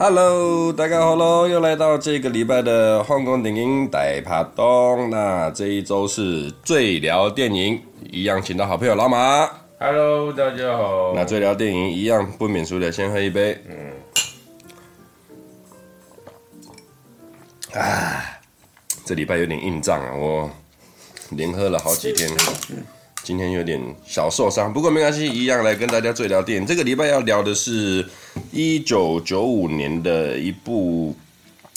Hello，大家好喽！又来到这个礼拜的皇宫电影大趴东。那这一周是最聊电影，一样请到好朋友老马。Hello，大家好。那最聊电影一样不免俗的，先喝一杯。嗯。啊，这礼拜有点硬仗啊，我连喝了好几天。今天有点小受伤，不过没关系，一样来跟大家最聊电影。这个礼拜要聊的是一九九五年的一部，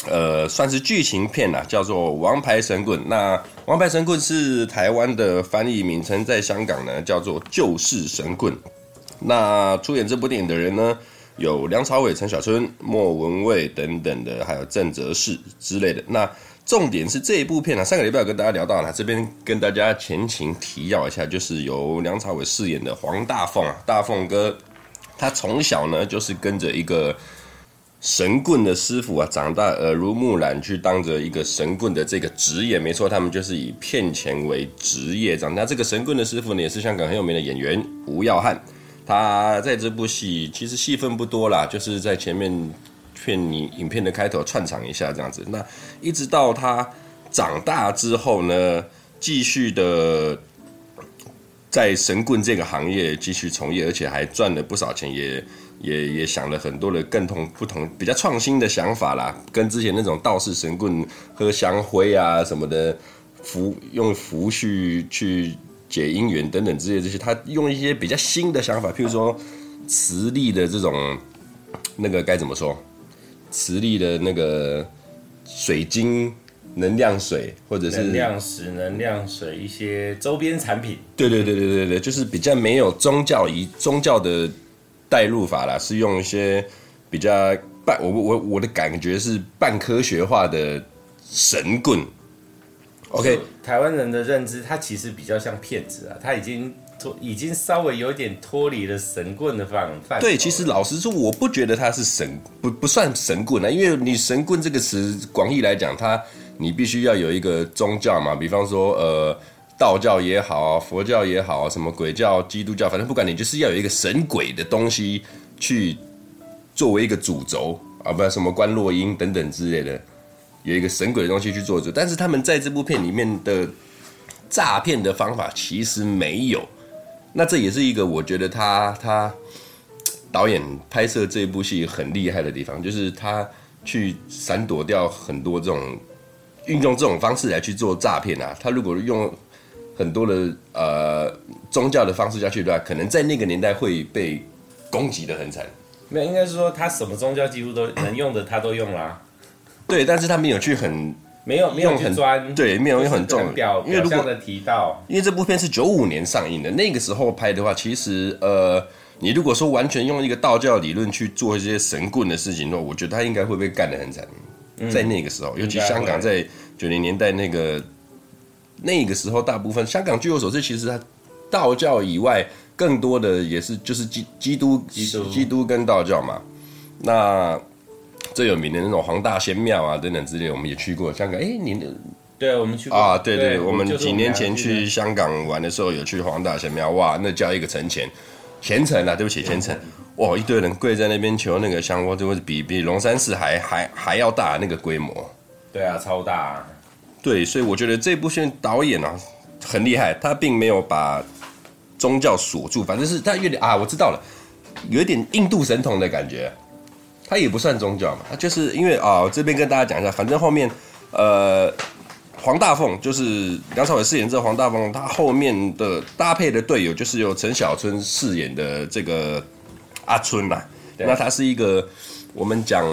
呃，算是剧情片啦，叫做《王牌神棍》。那《王牌神棍》是台湾的翻译名称，在香港呢叫做《救世神棍》。那出演这部电影的人呢，有梁朝伟、陈小春、莫文蔚等等的，还有郑则仕之类的。那重点是这一部片呢、啊，上个礼拜有跟大家聊到了，这边跟大家前情提要一下，就是由梁朝伟饰演的黄大凤啊，大凤哥，他从小呢就是跟着一个神棍的师傅啊，长大耳濡目染，去当着一个神棍的这个职业，没错，他们就是以骗钱为职业。长大这个神棍的师傅呢，也是香港很有名的演员吴耀汉，他在这部戏其实戏份不多啦，就是在前面。骗你影片的开头串场一下这样子，那一直到他长大之后呢，继续的在神棍这个行业继续从业，而且还赚了不少钱，也也也想了很多的更同不同比较创新的想法啦，跟之前那种道士神棍喝香灰啊什么的符用符去去解姻缘等等之类这些，他用一些比较新的想法，譬如说磁力的这种那个该怎么说？磁力的那个水晶能量水，或者是能量石、能量水一些周边产品。对对对对对对，就是比较没有宗教仪宗教的代入法啦，是用一些比较半我我我的感觉是半科学化的神棍。OK，台湾人的认知，他其实比较像骗子啊，他已经。已经稍微有点脱离了神棍的范范。对，其实老实说，我不觉得他是神，不不算神棍啊。因为你神棍这个词广义来讲，它你必须要有一个宗教嘛，比方说呃道教也好，佛教也好，什么鬼教、基督教，反正不管你就是要有一个神鬼的东西去作为一个主轴啊，不然什么观落阴等等之类的，有一个神鬼的东西去做主。但是他们在这部片里面的诈骗的方法其实没有。那这也是一个我觉得他他导演拍摄这部戏很厉害的地方，就是他去闪躲掉很多这种运用这种方式来去做诈骗啊。他如果用很多的呃宗教的方式下去的话，可能在那个年代会被攻击的很惨。没有，应该是说他什么宗教几乎都能用的，他都用啦、啊。对，但是他没有去很。没有没有很专，对，没有很重，表因为如果的提到，因为这部片是九五年上映的，那个时候拍的话，其实呃，你如果说完全用一个道教理论去做一些神棍的事情的话，我觉得他应该会被干得很惨，嗯，在那个时候，尤其香港在九零年代那个那个时候，大部分香港据我所知，其实他道教以外，更多的也是就是基基督基督基督跟道教嘛，那。最有名的那种黄大仙庙啊，等等之类，我们也去过香港。哎，你的对，我们去过啊，对对，对，我们几年前去香港玩的时候，有去黄大仙庙，哇，那叫一个虔诚，虔诚啊，对不起，虔诚，哇，一堆人跪在那边求那个香，哇，就会比比龙山寺还还还要大那个规模。对啊，超大啊。对，所以我觉得这部片导演啊很厉害，他并没有把宗教锁住，反正是他有点啊，我知道了，有一点印度神童的感觉。他也不算宗教嘛，就是因为啊，这边跟大家讲一下，反正后面，呃，黄大凤就是梁朝伟饰演这黄大凤，他后面的搭配的队友就是由陈小春饰演的这个阿春嘛。那他是一个我们讲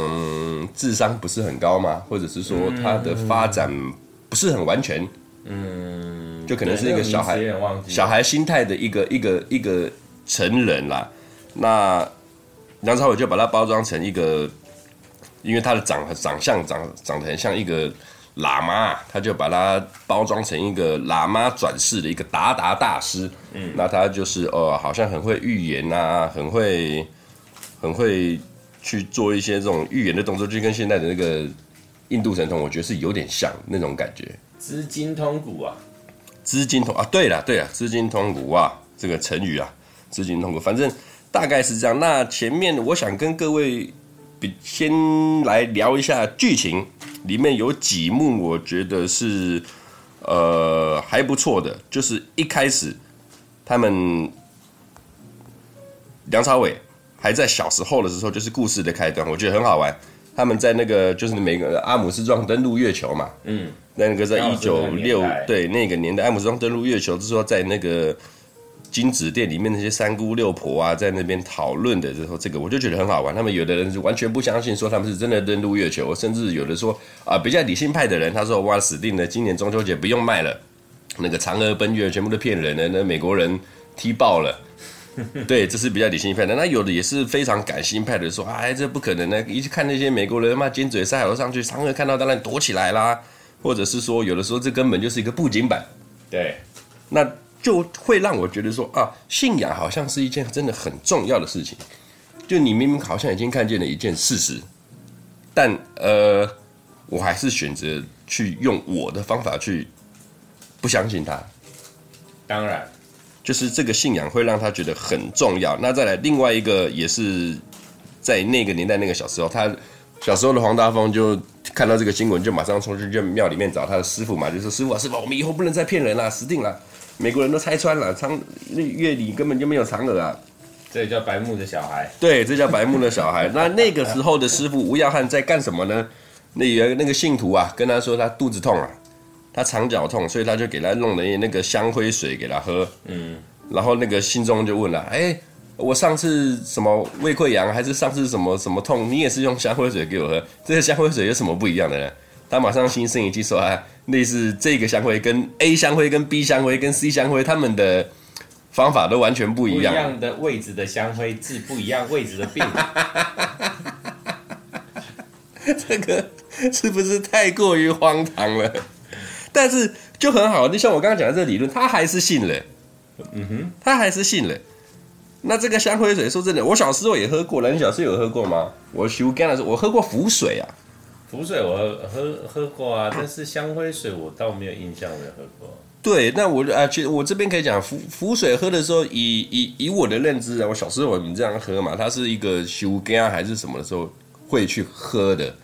智商不是很高嘛，或者是说他的发展不是很完全，嗯，就可能是一个小孩小孩心态的一个一个一个成人啦，那。梁朝伟就把它包装成一个，因为他的长长相长长得很像一个喇嘛，他就把它包装成一个喇嘛转世的一个达达大师。嗯，那他就是哦，好像很会预言啊，很会很会去做一些这种预言的动作，就跟现在的那个印度神童，我觉得是有点像那种感觉。资金通古啊，资金通啊，对了对了，资金通古啊，这个成语啊，资金通古，反正。大概是这样。那前面我想跟各位比先来聊一下剧情，里面有几幕我觉得是呃还不错的，就是一开始他们梁朝伟还在小时候的时候，就是故事的开端，我觉得很好玩。他们在那个就是每个阿姆斯壮登陆月球嘛，嗯，那个在一九六对那个年代，阿姆斯壮登陆月球，就是说在那个金纸店里面那些三姑六婆啊，在那边讨论的时候，这个我就觉得很好玩。他们有的人是完全不相信，说他们是真的登陆月球，甚至有的说啊，比较理性派的人，他说哇，死定了，今年中秋节不用卖了，那个嫦娥奔月全部都骗人的，那美国人踢爆了。对，这是比较理性派的。那有的也是非常感性派的，说哎，这不可能的。一看那些美国人嘛，尖嘴塞耳朵上去，嫦娥看到当然躲起来啦。或者是说，有的时候这根本就是一个布景板。对，那就会让我觉得说啊，信仰好像是一件真的很重要的事情。就你明明好像已经看见了一件事实，但呃，我还是选择去用我的方法去不相信他。当然。就是这个信仰会让他觉得很重要。那再来另外一个也是在那个年代那个小时候，他小时候的黄大峰就看到这个新闻，就马上冲去就庙里面找他的师傅嘛，就说师傅啊师傅，我们以后不能再骗人了，死定了，美国人都拆穿了，嫦那月里根本就没有嫦娥啊。这叫白目的小孩。对，这叫白目的小孩。那那个时候的师傅吴耀汉在干什么呢？那原那个信徒啊，跟他说他肚子痛啊。他肠绞痛，所以他就给他弄了那个香灰水给他喝。嗯，然后那个信众就问了：“哎，我上次什么胃溃疡，还是上次什么什么痛？你也是用香灰水给我喝，这个香灰水有什么不一样的呢？”他马上心生一计说：“啊，类似这个香灰跟 A 香灰、跟 B 香灰、跟 C 香灰，他们的方法都完全不一样。不一样的位置的香灰治不一样位置的病。”这个是不是太过于荒唐了？但是就很好，就像我刚刚讲的这个理论，他还是信了，嗯哼，他还是信了。那这个香灰水，说真的，我小时候也喝过了。你小时候有喝过吗？我修干的时候，我喝过符水啊。符水我喝喝喝过啊，但是香灰水我倒没有印象，没有喝过。对，那我啊，其实我这边可以讲浮浮水喝的时候，以以以我的认知啊，我小时候我们这样喝嘛，它是一个修肝还是什么的时候会去喝的。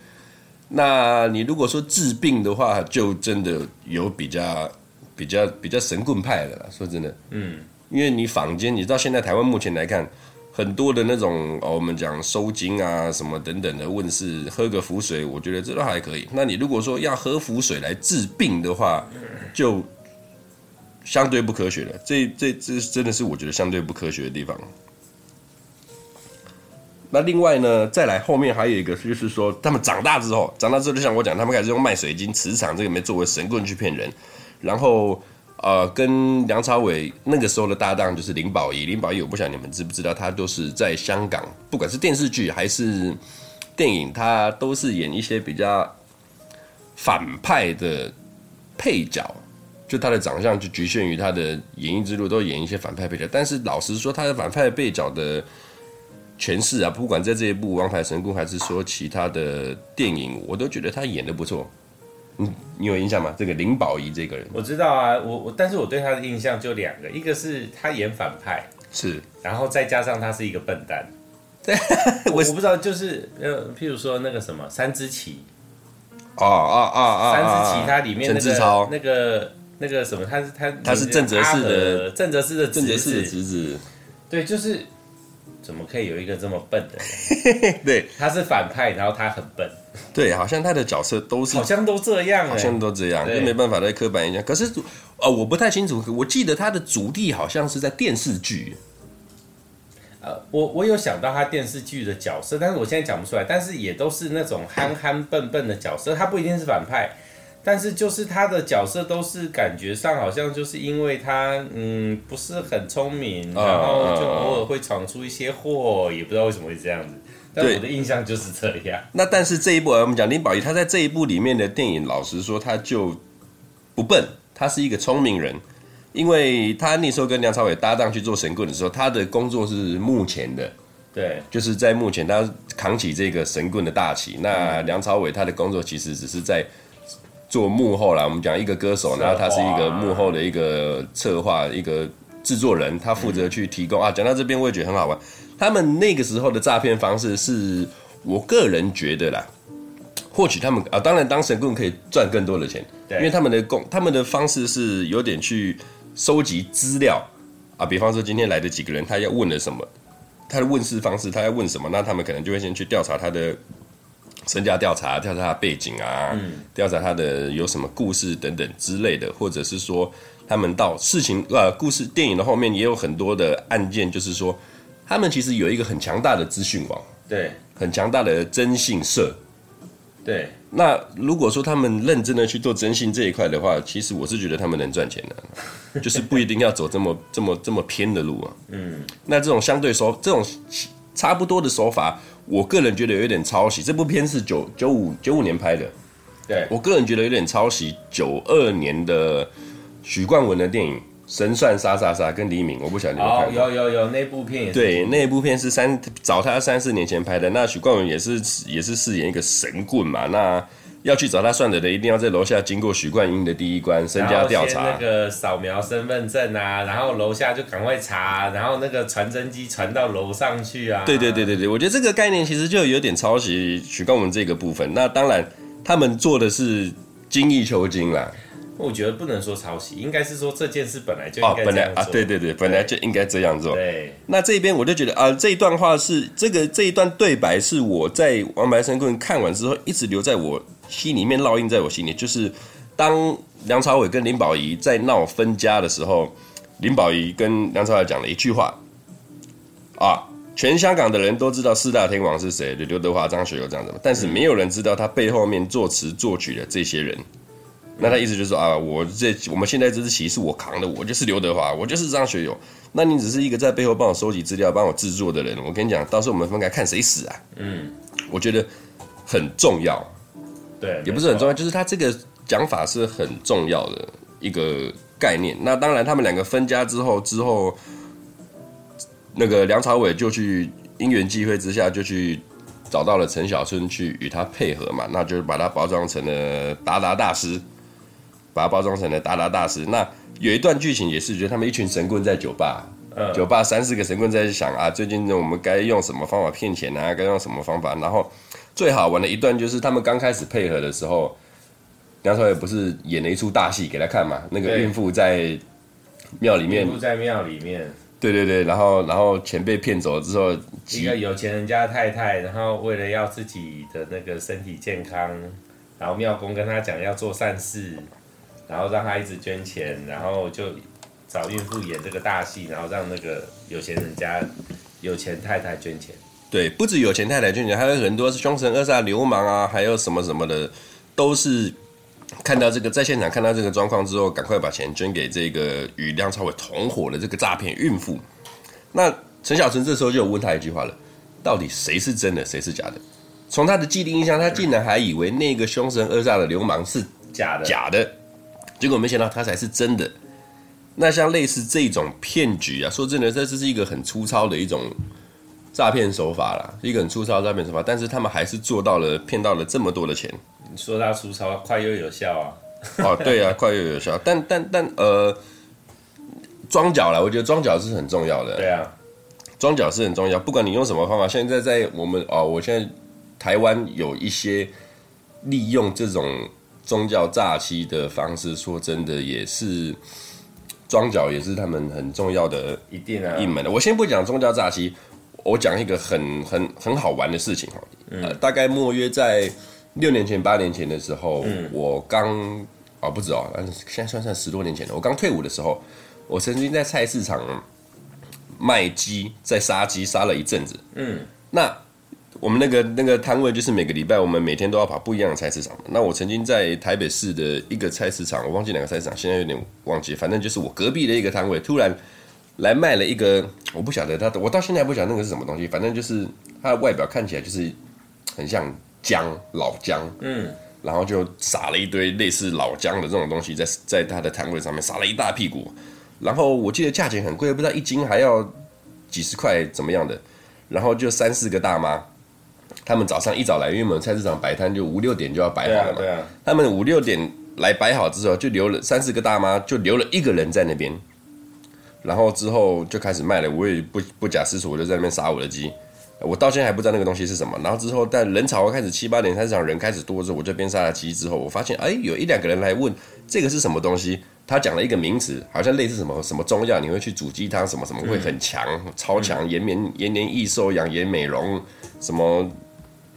那你如果说治病的话，就真的有比较比较比较神棍派的啦。说真的，嗯，因为你坊间，你知道现在台湾目前来看，很多的那种哦，我们讲收金啊什么等等的问世，喝个符水，我觉得这都还可以。那你如果说要喝符水来治病的话，就相对不科学了。这这这真的是我觉得相对不科学的地方。那另外呢，再来后面还有一个，就是说他们长大之后，长大之后就像我讲，他们开始用卖水晶、磁场这个没作为神棍去骗人，然后呃，跟梁朝伟那个时候的搭档就是林保怡，林保怡我不晓得你们知不知道，他都是在香港，不管是电视剧还是电影，他都是演一些比较反派的配角，就他的长相就局限于他的演艺之路，都演一些反派配角，但是老实说，他的反派配角的。诠释啊，不管在这一部《王牌神棍》还是说其他的电影，我都觉得他演得不错。嗯，你有印象吗？这个林保怡这个人，我知道啊，我我，但是我对他的印象就两个，一个是他演反派，是，然后再加上他是一个笨蛋。对，我我不知道，就是呃，譬如说那个什么三之奇，啊啊啊啊，三只旗他里面那个那个那个什么，他是他他是郑则仕的郑则仕的郑则仕的侄子，对，就是。怎么可以有一个这么笨的人？对，他是反派，然后他很笨。对，好像他的角色都是，好像都这样，好像都这样，就没办法再刻板印象。可是，呃，我不太清楚，我记得他的主题好像是在电视剧。呃，我我有想到他电视剧的角色，但是我现在讲不出来。但是也都是那种憨憨笨笨的角色，他不一定是反派。但是就是他的角色都是感觉上好像就是因为他嗯不是很聪明，然后就偶尔会闯出一些祸，也不知道为什么会这样子。但我的印象就是这样。那但是这一部我们讲林保怡，他在这一部里面的电影，老实说他就不笨，他是一个聪明人，因为他那时候跟梁朝伟搭档去做神棍的时候，他的工作是幕前的，对，就是在目前他扛起这个神棍的大旗。那梁朝伟他的工作其实只是在。做幕后啦，我们讲一个歌手，然后他是一个幕后的一个策划，一个制作人，他负责去提供啊。讲到这边，我也觉得很好玩。他们那个时候的诈骗方式是我个人觉得啦，或许他们啊，当然当神棍可以赚更多的钱，因为他们的工，他们的方式是有点去收集资料啊，比方说今天来的几个人，他要问了什么，他的问事方式，他要问什么，那他们可能就会先去调查他的身家调查，调查他的背景啊，调、嗯、查他的有什么故事等等之类的，或者是说他们到事情呃故事电影的后面也有很多的案件，就是说他们其实有一个很强大的资讯网，对，很强大的征信社，对。那如果说他们认真的去做征信这一块的话，其实我是觉得他们能赚钱的，就是不一定要走这么这么这么偏的路啊。嗯，那这种相对手这种差不多的手法，我个人觉得有点抄袭。这部片是九九五九五年拍的，对，我个人觉得有点抄袭九二年的许冠文的电影。神算杀杀杀跟黎明，我不晓得你有看过。哦，有有有，那部片。对，那部片是三找他三四年前拍的。那许冠文也是也是饰演一个神棍嘛。那要去找他算的人，一定要在楼下经过许冠英的第一关身家调查。那个扫描身份证啊，然后楼下就赶快查，然后那个传真机传到楼上去啊。对对对对对，我觉得这个概念其实就有点抄袭许冠文这个部分。那当然，他们做的是精益求精啦。我觉得不能说抄袭，应该是说这件事本来就应该这样做。哦，本来啊，对对对，本来就应该这样做。对，那这边我就觉得啊，这一段话是这个这一段对白是我在《王牌神棍》看完之后一直留在我心里面烙印在我心里，就是当梁朝伟跟林保怡在闹分家的时候，林保怡跟梁朝伟讲了一句话啊，全香港的人都知道四大天王是谁，刘德华、张学友这样子，但是没有人知道他背后面作词作曲的这些人。那他意思就是说啊，我这我们现在这支旗是我扛的，我就是刘德华，我就是张学友。那你只是一个在背后帮我收集资料、帮我制作的人。我跟你讲，到时候我们分开看谁死啊？嗯，我觉得很重要。对，也不是很重要，就是他这个讲法是很重要的一个概念。那当然，他们两个分家之后，之后那个梁朝伟就去因缘际会之下就去找到了陈小春去与他配合嘛，那就是把他包装成了达达大师。把他包装成了达达大师。那有一段剧情也是，觉得他们一群神棍在酒吧，嗯、酒吧三四个神棍在想啊，最近我们该用什么方法骗钱啊？该用什么方法？然后最好玩的一段就是他们刚开始配合的时候，梁朝伟不是演了一出大戏给他看嘛？那个孕妇在庙里面，孕妇在庙里面，对对对，然后然后钱被骗走了之后，一个有钱人家太太，然后为了要自己的那个身体健康，然后庙公跟他讲要做善事。然后让他一直捐钱，然后就找孕妇演这个大戏，然后让那个有钱人家有钱太太捐钱。对，不止有钱太太捐钱，还有很多是凶神恶煞流氓啊，还有什么什么的，都是看到这个在现场看到这个状况之后，赶快把钱捐给这个与梁朝伟同伙的这个诈骗孕妇。那陈小春这时候就有问他一句话了：到底谁是真的，谁是假的？从他的既定印象，他竟然还以为那个凶神恶煞的流氓是假的，假的。结果没想到他才是真的。那像类似这种骗局啊，说真的，这是一个很粗糙的一种诈骗手法啦，一个很粗糙的诈骗手法。但是他们还是做到了骗到了这么多的钱。你说他粗糙，快又有效啊！哦，对啊，快又有效。但但但呃，装脚啦，我觉得装脚是很重要的。对啊，装脚是很重要。不管你用什么方法，现在在我们哦，我现在台湾有一些利用这种。宗教诈欺的方式，说真的也是装脚，也是他们很重要的一定啊，一门的。我先不讲宗教诈欺，我讲一个很很很好玩的事情哈。嗯、呃，大概莫约在六年前、八年前的时候，嗯、我刚啊、哦、不止哦，但是现在算算十多年前了。我刚退伍的时候，我曾经在菜市场卖鸡，在杀鸡杀了一阵子。嗯，那。我们那个那个摊位就是每个礼拜，我们每天都要跑不一样的菜市场。那我曾经在台北市的一个菜市场，我忘记哪个菜市场，现在有点忘记。反正就是我隔壁的一个摊位，突然来卖了一个，我不晓得他，我到现在还不晓得那个是什么东西。反正就是它的外表看起来就是很像姜，老姜，嗯，然后就撒了一堆类似老姜的这种东西在在他的摊位上面撒了一大屁股。然后我记得价钱很贵，不知道一斤还要几十块怎么样的。然后就三四个大妈。他们早上一早来，因为我们菜市场摆摊就五六点就要摆好了嘛。对啊，对啊。他们五六点来摆好之后，就留了三四个大妈，就留了一个人在那边。然后之后就开始卖了，我也不不假思索，我就在那边杀我的鸡。我到现在还不知道那个东西是什么。然后之后，但人潮开始七八点开始，人开始多之后，我就边杀了鸡之后，我发现哎，有一两个人来问这个是什么东西。他讲了一个名词，好像类似什么什么中药，你会去煮鸡汤，什么什么会很强、嗯、超强，延年延年益寿、养颜美容，什么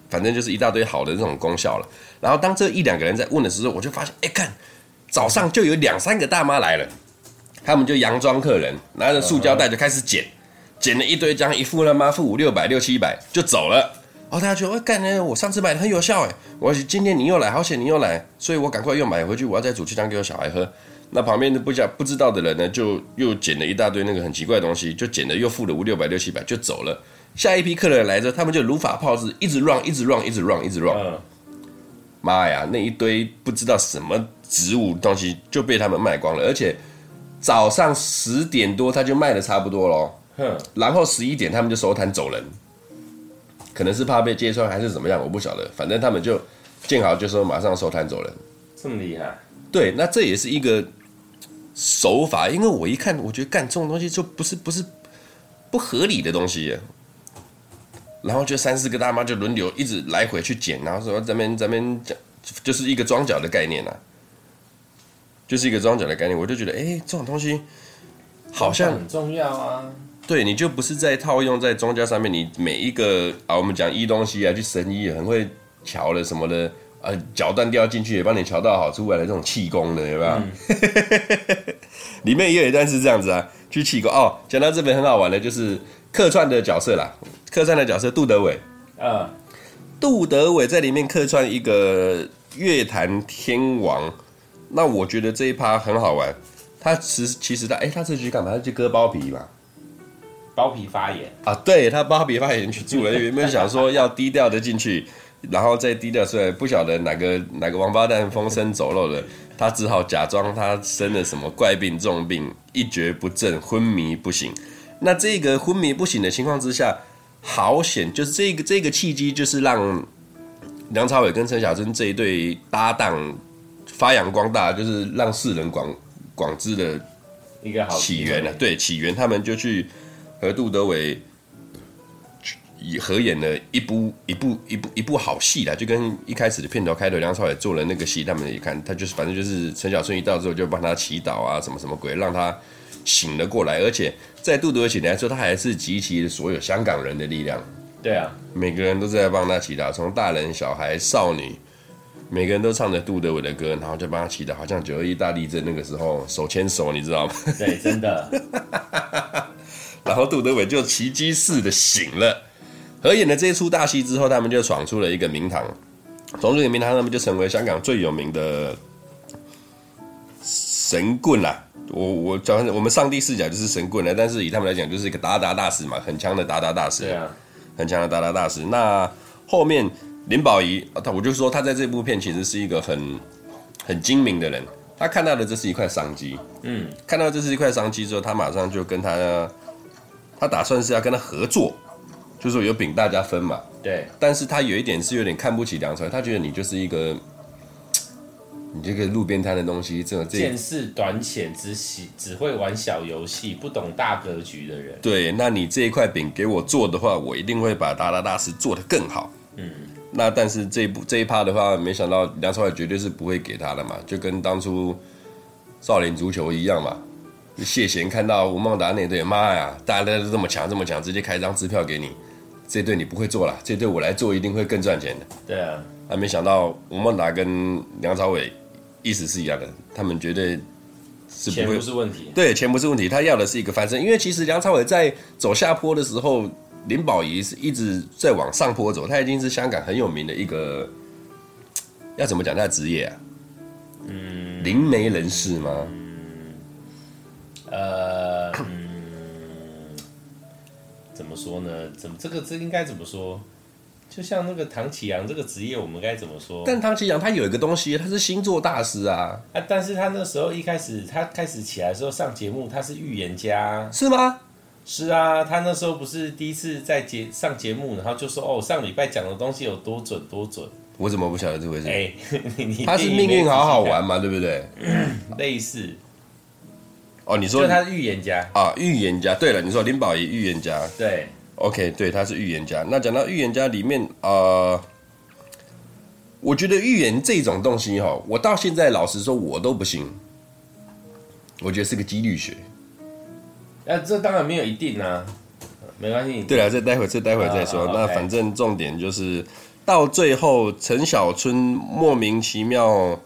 反正就是一大堆好的这种功效了。然后当这一两个人在问的时候，我就发现，哎，看早上就有两三个大妈来了，他们就佯装客人，拿着塑胶袋就开始捡，捡了一堆，这样一付他妈？付五六百、六七百就走了。然后大家觉得，哎，干呢，我上次买的很有效，哎，我今天你又来，好险你又来，所以我赶快又买回去，我要再煮鸡汤给我小孩喝。那旁边的不讲不知道的人呢，就又捡了一大堆那个很奇怪的东西，就捡了又付了五六百六七百就走了。下一批客人来着，他们就如法炮制，一直 run 一直 run 一直 run 一直 run。妈呀，那一堆不知道什么植物东西就被他们卖光了，而且早上十点多他就卖的差不多喽。然后十一点他们就收摊走人，可能是怕被揭穿还是怎么样，我不晓得。反正他们就见好就收，马上收摊走人。这么厉害？对，那这也是一个。手法，因为我一看，我觉得干这种东西就不是不是不合理的东西，然后就三四个大妈就轮流一直来回去捡，然后说咱们咱们讲就是一个装脚的概念呐、啊，就是一个桩脚的概念，我就觉得哎，这种东西好像很重要啊。对，你就不是在套用在庄家上面，你每一个啊，我们讲医东西啊，去神医很会瞧了什么的。呃，脚断掉进去也帮你瞧到好出来的这种气功的，有没有？嗯、里面也有一段是这样子啊，去气功哦。讲到这边很好玩的，就是客串的角色啦。客串的角色杜德伟啊，杜德伟在里面客串一个乐坛天王。那我觉得这一趴很好玩。他其实其实他哎、欸，他这局干嘛？他去割包皮嘛？包皮发炎啊？对，他包皮发炎去住了。原本想说要低调的进去。然后再低调出来，不晓得哪个哪个王八蛋风声走漏了，他只好假装他生了什么怪病重病，一蹶不振，昏迷不醒。那这个昏迷不醒的情况之下，好险，就是这个这个契机，就是让梁朝伟跟陈小春这一对搭档发扬光大，就是让世人广广知的一个好起源了。对，起源他们就去和杜德伟。以合演了一部一部一部一部好戏啦，就跟一开始的片头开头梁朝伟做了那个戏，他们一看，他就是反正就是陈小春一到之后就帮他祈祷啊，什么什么鬼，让他醒了过来。而且在杜德伟起来说，他还是集齐了所有香港人的力量。对啊，每个人都在帮他祈祷，从大人、小孩、少女，每个人都唱着杜德伟的歌，然后就帮他祈祷，好像九二一大地震那个时候手牵手，你知道吗？对，真的。然后杜德伟就奇迹似的醒了。合演了这一出大戏之后，他们就闯出了一个名堂。闯出一个名堂，他们就成为香港最有名的神棍啦。我我讲，我们上帝视角就是神棍了，但是以他们来讲，就是一个达达大师嘛，很强的达达大师。对啊，很强的达达大师。那后面林保怡，他我就说他在这部片其实是一个很很精明的人。他看到的这是一块商机，嗯，看到这是一块商机之后，他马上就跟他，他打算是要跟他合作。就是说有饼大家分嘛，对。但是他有一点是有点看不起梁朝伟，他觉得你就是一个，你这个路边摊的东西，这种见识短浅、只喜只会玩小游戏、不懂大格局的人。对，那你这一块饼给我做的话，我一定会把达达大师做得更好。嗯。那但是这一部这一趴的话，没想到梁朝伟绝对是不会给他的嘛，就跟当初少林足球一样嘛。谢贤看到吴孟达那队，妈呀，大家都这么强这么强，直接开张支票给你。这队你不会做了，这队我来做一定会更赚钱的。对啊，还没想到吴孟达跟梁朝伟意思是一样的，他们绝对是不会，钱不是问题。对，钱不是问题，他要的是一个翻身。因为其实梁朝伟在走下坡的时候，林保怡是一直在往上坡走，他已经是香港很有名的一个，要怎么讲他的职业啊？嗯，灵媒人士吗？嗯，呃。嗯怎么说呢？怎么这个这应该怎么说？就像那个唐启阳这个职业，我们该怎么说？但唐启阳他有一个东西，他是星座大师啊。啊，但是他那时候一开始他开始起来的时候上节目，他是预言家，是吗？是啊，他那时候不是第一次在节上节目，然后就说哦，上礼拜讲的东西有多准多准。我怎么不晓得这回事？哎，他是命运好好玩嘛，对不对？类似。哦，你说他是预言家啊，预言家。对了，你说林保怡预言家，对。OK，对，他是预言家。那讲到预言家里面，呃，我觉得预言这种东西哈，我到现在老实说，我都不信。我觉得是个几率学。那、啊、这当然没有一定啊，没关系。对啊，这待会这待会再说。Uh, uh. 那反正重点就是到最后，陈小春莫名其妙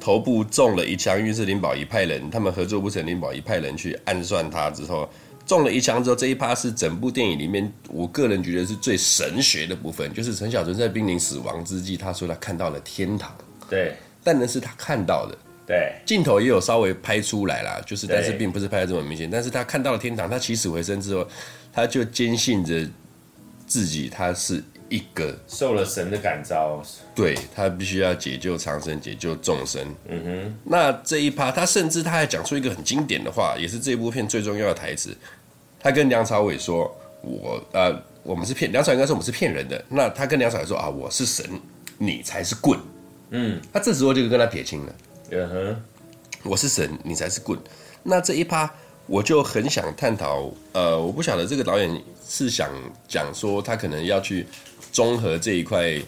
头部中了一枪，因为是林保怡派人，他们合作不成，林保怡派人去暗算他之后。中了一枪之后，这一趴是整部电影里面，我个人觉得是最神学的部分，就是陈小春在濒临死亡之际，他说他看到了天堂。对，但那是他看到的。对，镜头也有稍微拍出来啦，就是但是并不是拍的这么明显。但是他看到了天堂，他起死回生之后，他就坚信着自己他是一个受了神的感召，对，他必须要解救长生，解救众生。嗯哼，那这一趴，他甚至他还讲出一个很经典的话，也是这部片最重要的台词。他跟梁朝伟说：“我呃，我们是骗梁朝伟，应该说我们是骗人的。那他跟梁朝伟说啊，我是神，你才是棍。嗯，他这时候就跟他撇清了。嗯哼，我是神，你才是棍。那这一趴我就很想探讨。呃，我不晓得这个导演是想讲说他可能要去综合这一块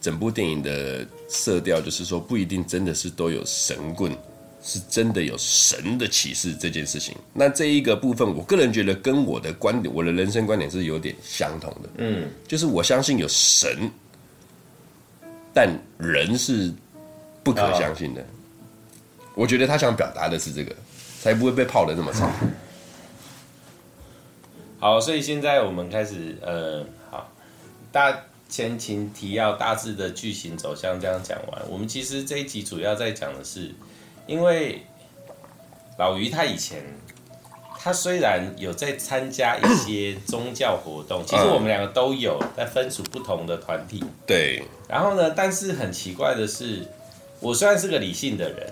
整部电影的色调，就是说不一定真的是都有神棍。”是真的有神的启示这件事情，那这一个部分，我个人觉得跟我的观点，我的人生观点是有点相同的。嗯，就是我相信有神，但人是不可相信的。我觉得他想表达的是这个，才不会被泡的那么惨。好，所以现在我们开始，呃，好，大前情提要，大致的剧情走向这样讲完，我们其实这一集主要在讲的是。因为老于他以前，他虽然有在参加一些宗教活动，其实我们两个都有，在分属不同的团体。对。然后呢，但是很奇怪的是，我虽然是个理性的人，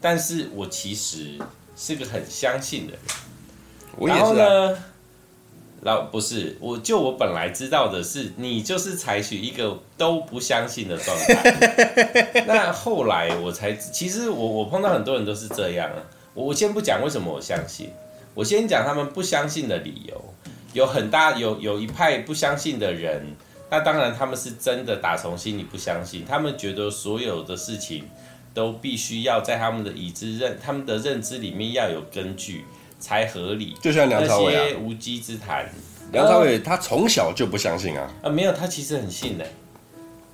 但是我其实是个很相信的人。我也是。然后呢？老不是，我就我本来知道的是，你就是采取一个都不相信的状态。那后来我才，其实我我碰到很多人都是这样啊。我我先不讲为什么我相信，我先讲他们不相信的理由。有很大有有一派不相信的人，那当然他们是真的打从心里不相信，他们觉得所有的事情都必须要在他们的已知认他们的认知里面要有根据。才合理，就像梁朝伟啊，那些无稽之谈。梁朝伟他从小就不相信啊，啊没有，他其实很信的。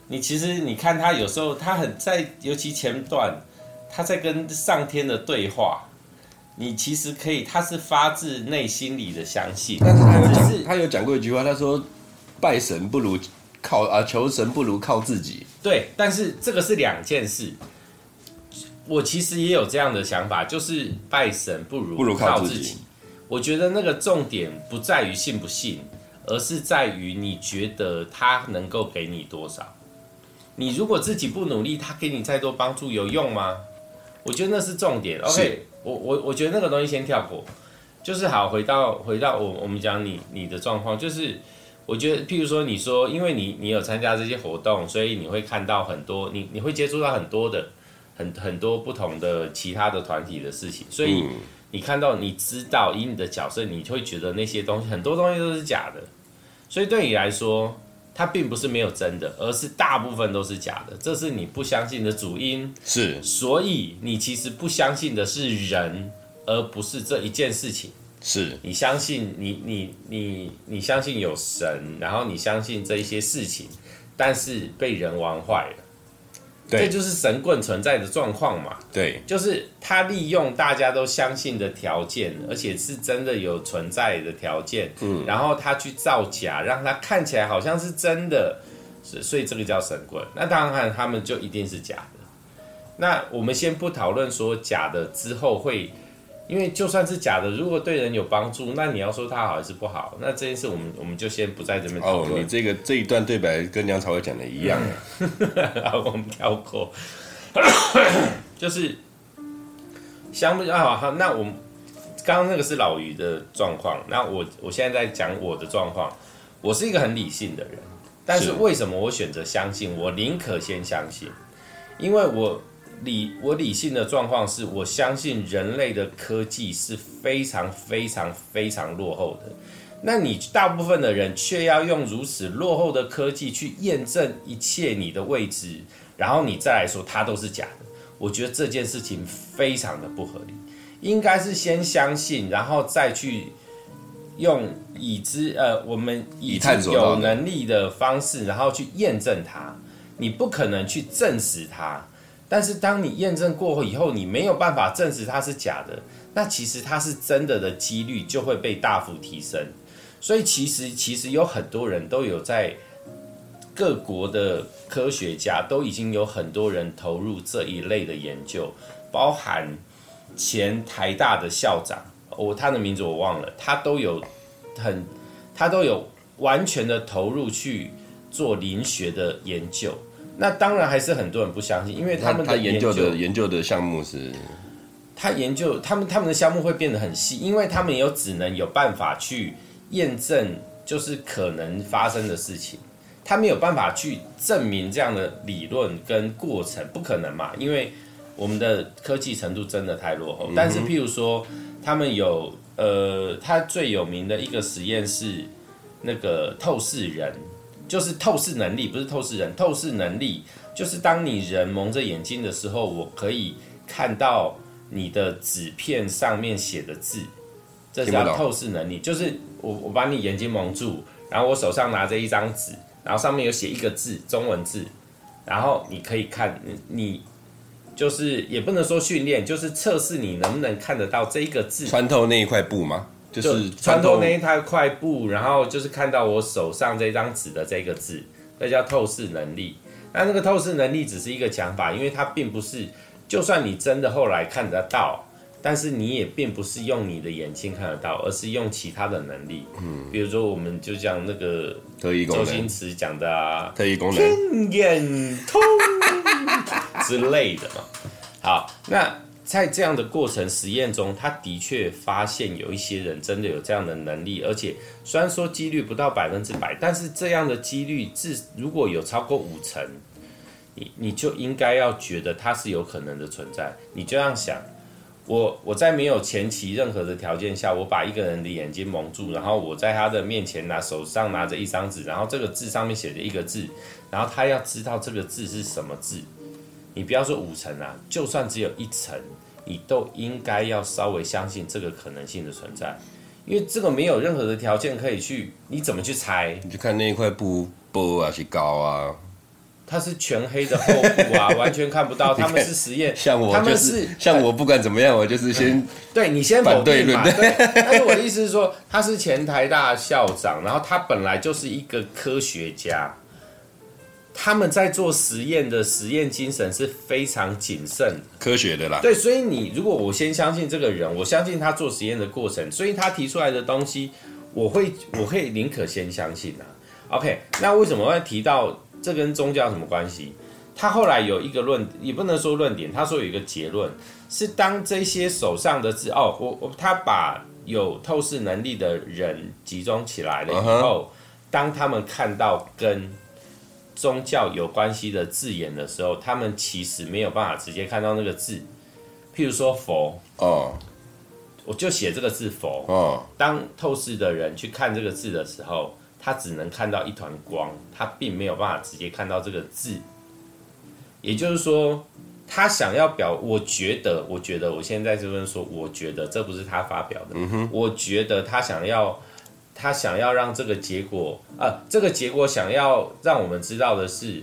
你其实你看他有时候他很在，尤其前段他在跟上天的对话，你其实可以，他是发自内心里的相信。但是他有讲，他有讲过一句话，他说拜神不如靠啊，求神不如靠自己。对，但是这个是两件事。我其实也有这样的想法，就是拜神不如不如靠自己。我觉得那个重点不在于信不信，而是在于你觉得他能够给你多少。你如果自己不努力，他给你再多帮助有用吗？我觉得那是重点。OK，我我我觉得那个东西先跳过，就是好回到回到我我们讲你你的状况，就是我觉得譬如说你说，因为你你有参加这些活动，所以你会看到很多，你你会接触到很多的。很很多不同的其他的团体的事情，所以你看到，你知道，以你的角色，你会觉得那些东西很多东西都是假的，所以对你来说，它并不是没有真的，而是大部分都是假的，这是你不相信的主因。是，所以你其实不相信的是人，而不是这一件事情。是你相信你你你你相信有神，然后你相信这一些事情，但是被人玩坏了。这就是神棍存在的状况嘛？对，就是他利用大家都相信的条件，而且是真的有存在的条件，嗯，然后他去造假，让他看起来好像是真的，是，所以这个叫神棍。那当然，他们就一定是假的。那我们先不讨论说假的之后会。因为就算是假的，如果对人有帮助，那你要说他好还是不好？那这件事我们我们就先不在这边讨论。哦，你这个这一段对白跟梁朝伟讲的一样。我们跳过，就是相比啊，好，那我们刚刚那个是老于的状况，那我我现在在讲我的状况。我是一个很理性的人，但是为什么我选择相信？我宁可先相信，因为我理我理性的状况是我相信人类的科技是非常非常非常落后的。那你大部分的人却要用如此落后的科技去验证一切你的位置，然后你再来说它都是假的。我觉得这件事情非常的不合理，应该是先相信，然后再去用已知呃我们已经有能力的方式，然后去验证它。你不可能去证实它，但是当你验证过后以后，你没有办法证实它是假的，那其实它是真的的几率就会被大幅提升。所以其实其实有很多人都有在各国的科学家都已经有很多人投入这一类的研究，包含前台大的校长，我他的名字我忘了，他都有很他都有完全的投入去做灵学的研究。那当然还是很多人不相信，因为他们的研究的研究的项目是，他研究他们他们的项目会变得很细，因为他们有只能有办法去。验证就是可能发生的事情，他没有办法去证明这样的理论跟过程，不可能嘛？因为我们的科技程度真的太落后。但是，譬如说，他们有呃，他最有名的一个实验是那个透视人，就是透视能力，不是透视人，透视能力就是当你人蒙着眼睛的时候，我可以看到你的纸片上面写的字。这叫透视能力，就是我我把你眼睛蒙住，然后我手上拿着一张纸，然后上面有写一个字，中文字，然后你可以看，你就是也不能说训练，就是测试你能不能看得到这一个字。穿透那一块布吗？就是穿透那一块布，然后就是看到我手上这张纸的这个字，那叫透视能力。那那个透视能力只是一个讲法，因为它并不是，就算你真的后来看得到。但是你也并不是用你的眼睛看得到，而是用其他的能力，嗯，比如说我们就讲那个特异功能，周星驰讲的啊，特异功能，天眼通 之类的嘛。好，那在这样的过程实验中，他的确发现有一些人真的有这样的能力，而且虽然说几率不到百分之百，但是这样的几率至如果有超过五成，你你就应该要觉得它是有可能的存在，你这样想。我我在没有前期任何的条件下，我把一个人的眼睛蒙住，然后我在他的面前拿手上拿着一张纸，然后这个字上面写着一个字，然后他要知道这个字是什么字。你不要说五成啊，就算只有一成，你都应该要稍微相信这个可能性的存在，因为这个没有任何的条件可以去，你怎么去猜？你就看那一块布薄啊是高啊？它是全黑的厚布啊，完全看不到。他们是实验，像我、就是，他们是像我，不管怎么样，我就是先、嗯、对你先否定嘛。对，但是我的意思是说，他是前台大校长，然后他本来就是一个科学家，他们在做实验的实验精神是非常谨慎、科学的啦。对，所以你如果我先相信这个人，我相信他做实验的过程，所以他提出来的东西，我会我会宁可先相信啊。OK，那为什么会提到？这跟宗教有什么关系？他后来有一个论，也不能说论点，他说有一个结论，是当这些手上的字，哦，我我他把有透视能力的人集中起来了以后，当他们看到跟宗教有关系的字眼的时候，他们其实没有办法直接看到那个字。譬如说佛，哦，我就写这个字佛，哦，当透视的人去看这个字的时候。他只能看到一团光，他并没有办法直接看到这个字。也就是说，他想要表，我觉得，我觉得，我现在这边说，我觉得这不是他发表的。嗯哼，我觉得他想要，他想要让这个结果，啊，这个结果想要让我们知道的是，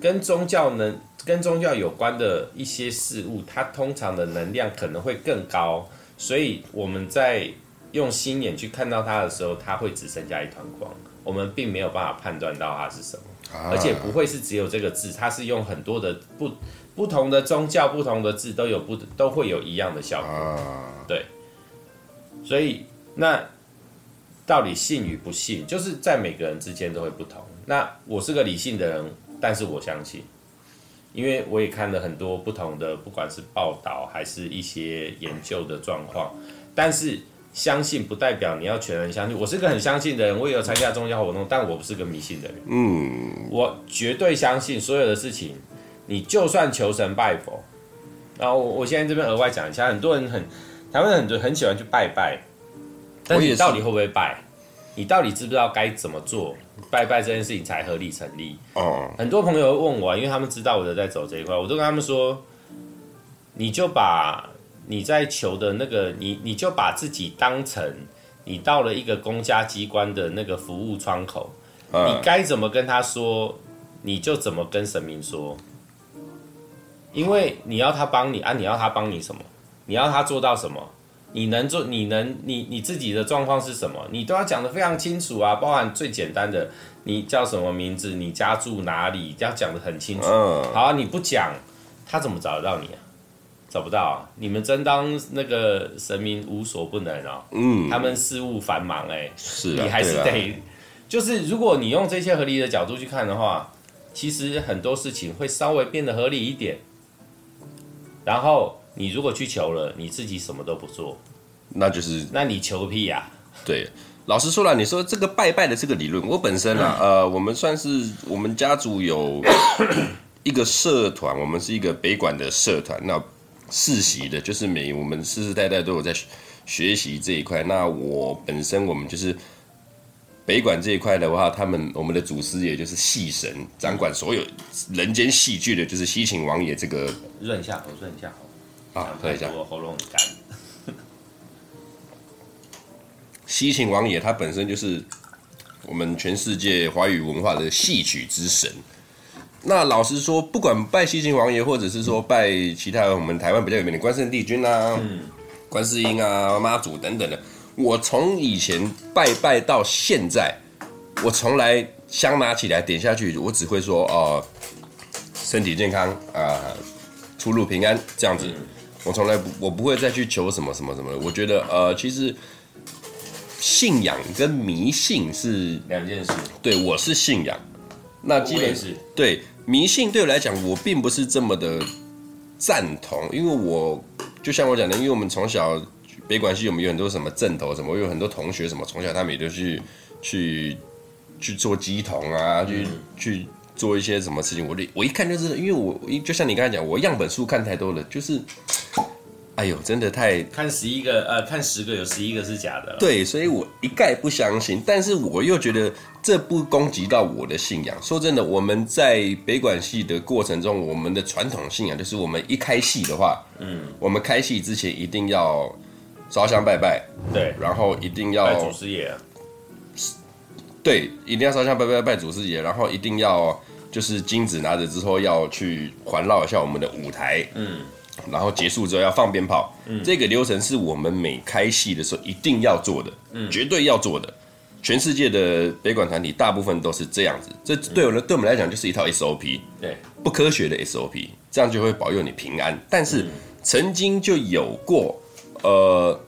跟宗教能跟宗教有关的一些事物，它通常的能量可能会更高，所以我们在用心眼去看到它的时候，它会只剩下一团光。我们并没有办法判断到它是什么，而且不会是只有这个字，它是用很多的不不同的宗教、不同的字都有不都会有一样的效果，对。所以那到底信与不信，就是在每个人之间都会不同。那我是个理性的人，但是我相信，因为我也看了很多不同的，不管是报道还是一些研究的状况，但是。相信不代表你要全然相信。我是个很相信的人，我也有参加宗教活动，但我不是个迷信的人。嗯，我绝对相信所有的事情。你就算求神拜佛，然后我我现在这边额外讲一下，很多人很台湾人很多很喜欢去拜拜，但是你到底会不会拜？你到底知不知道该怎么做？拜拜这件事情才合理成立。哦，很多朋友问我，因为他们知道我在走这一块，我都跟他们说，你就把你在求的那个，你你就把自己当成你到了一个公家机关的那个服务窗口，嗯、你该怎么跟他说，你就怎么跟神明说，因为你要他帮你啊，你要他帮你什么？你要他做到什么？你能做？你能？你你自己的状况是什么？你都要讲得非常清楚啊！包含最简单的，你叫什么名字？你家住哪里？要讲得很清楚。嗯，好啊，你不讲，他怎么找得到你啊？找不到啊！你们真当那个神明无所不能哦？嗯，他们事务繁忙哎、欸，是啊，你还是得，就是如果你用这些合理的角度去看的话，其实很多事情会稍微变得合理一点，然后。你如果去求了，你自己什么都不做，那就是，那你求个屁呀、啊？对，老实说了，你说这个拜拜的这个理论，我本身啊，呃，我们算是我们家族有 一个社团，我们是一个北管的社团，那世袭的，就是每我们世世代代都有在学习这一块。那我本身我们就是北管这一块的话，他们我们的祖师爷就是戏神，掌管所有人间戏剧的，就是西秦王爷这个。润一下喉，润一下喉。啊，喝一下。我喉咙很干。西秦王爷他本身就是我们全世界华语文化的戏曲之神。那老实说，不管拜西秦王爷，或者是说拜其他我们台湾比较有名的关圣帝君啊、嗯、观世音啊、妈祖等等的，我从以前拜拜到现在，我从来香拿起来点下去，我只会说哦、呃，身体健康啊、呃，出入平安这样子。嗯我从来不，我不会再去求什么什么什么的。我觉得，呃，其实信仰跟迷信是两件事。对，我是信仰，那基本是对迷信对我来讲，我并不是这么的赞同，因为我就像我讲的，因为我们从小北管系，我们有很多什么阵头什么，我有很多同学什么，从小他们也都去去去做乩童啊，去、去。做一些什么事情，我我一看就是，因为我就像你刚才讲，我样本数看太多了，就是，哎呦，真的太看十一个，呃，看十个有十一个是假的。对，所以我一概不相信。但是我又觉得这不攻击到我的信仰。说真的，我们在北管系的过程中，我们的传统信仰就是，我们一开戏的话，嗯，我们开戏之前一定要烧香拜拜，对，然后一定要拜祖师爷。对，一定要烧香拜拜拜祖师爷，然后一定要就是金子拿着之后要去环绕一下我们的舞台，嗯，然后结束之后要放鞭炮，嗯，这个流程是我们每开戏的时候一定要做的，嗯，绝对要做的。全世界的北管团体大部分都是这样子，这对我们对我们来讲就是一套 SOP，对，不科学的 SOP，这样就会保佑你平安。但是曾经就有过，呃，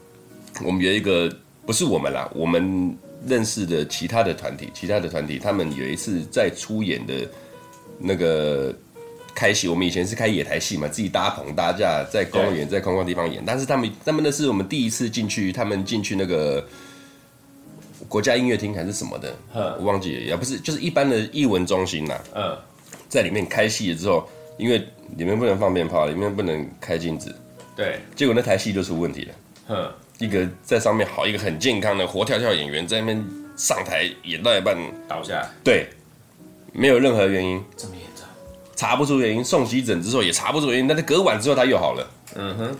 我们有一个不是我们啦，我们。认识的其他的团体，其他的团体，他们有一次在出演的那个开戏，我们以前是开野台戏嘛，自己搭棚搭架在公园，在空旷地方演。但是他们，他们那是我们第一次进去，他们进去那个国家音乐厅还是什么的，我忘记了，也不是，就是一般的艺文中心呐。嗯，在里面开戏了之后，因为里面不能放鞭炮，里面不能开镜子，对，结果那台戏就出问题了。嗯。一个在上面好，一个很健康的活跳跳演员在那边上台演到一半倒下，对，没有任何原因，这么严重，查不出原因，送急诊之后也查不出原因，但是隔晚之后他又好了。嗯哼，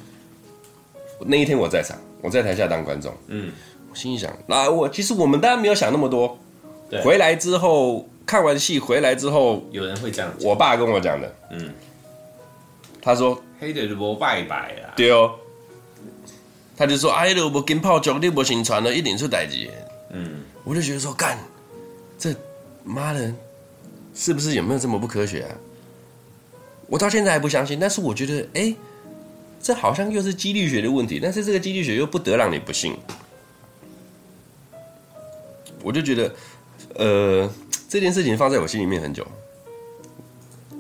那一天我在场，我在台下当观众。嗯，我心里想，那我其实我们当然没有想那么多。对，回来之后看完戏回来之后，有人会这样讲，我爸跟我讲的。嗯，他说黑的不拜拜啦，对哦。他就说：“哎，如果跟炮竹你不行传了，一定出代志。”嗯，我就觉得说，干，这妈的，是不是有没有这么不科学啊？我到现在还不相信。但是我觉得，哎，这好像又是几率学的问题。但是这个几率学又不得让你不信。我就觉得，呃，这件事情放在我心里面很久，